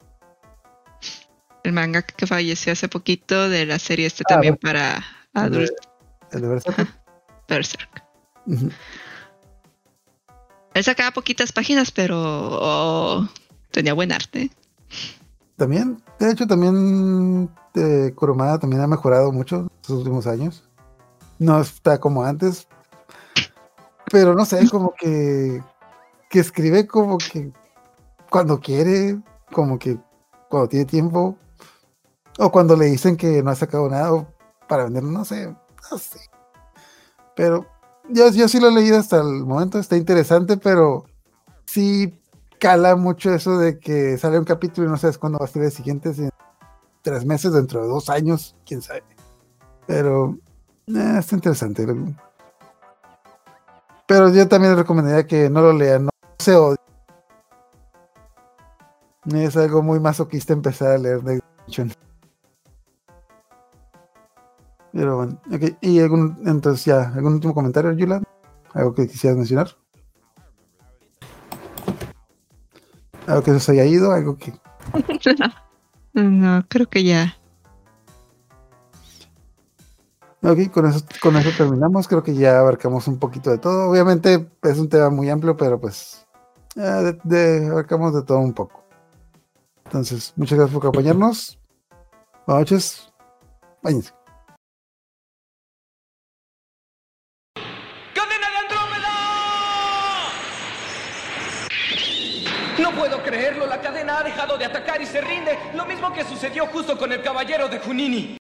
el mangaka que falleció hace poquito de la serie este Ah, también para adultos. el de Berserk. Berserk. Él sacaba poquitas páginas, pero oh, tenía buen arte. También, de hecho, también eh, también ha mejorado mucho estos últimos años. No está como antes, pero no sé, como que, que escribe como que cuando quiere, como que cuando tiene tiempo, o cuando le dicen que no ha sacado nada para vender, no sé, no sé. Pero yo, yo sí lo he leído hasta el momento, está interesante, pero sí cala mucho eso de que sale un capítulo y no sabes cuándo va a ser el siguiente, si en tres meses, dentro de dos años, quién sabe. Pero eh, está interesante. Pero yo también recomendaría que no lo lean, no se odien. Es algo muy masoquista empezar a leer Next Dimension. Pero bueno. ¿Y algún, entonces ya, algún último comentario, Yula? ¿Algo que quisieras mencionar? ¿Algo que se haya ido? ¿Algo que no, creo que ya. Ok, con eso, con eso terminamos. Creo que ya abarcamos un poquito de todo. Obviamente es un tema muy amplio, pero pues eh, de, de- abarcamos de todo un poco. Entonces, muchas gracias por acompañarnos. Buenas noches. Báñense. Y se rinde. Lo mismo que sucedió justo con el caballero de Junini.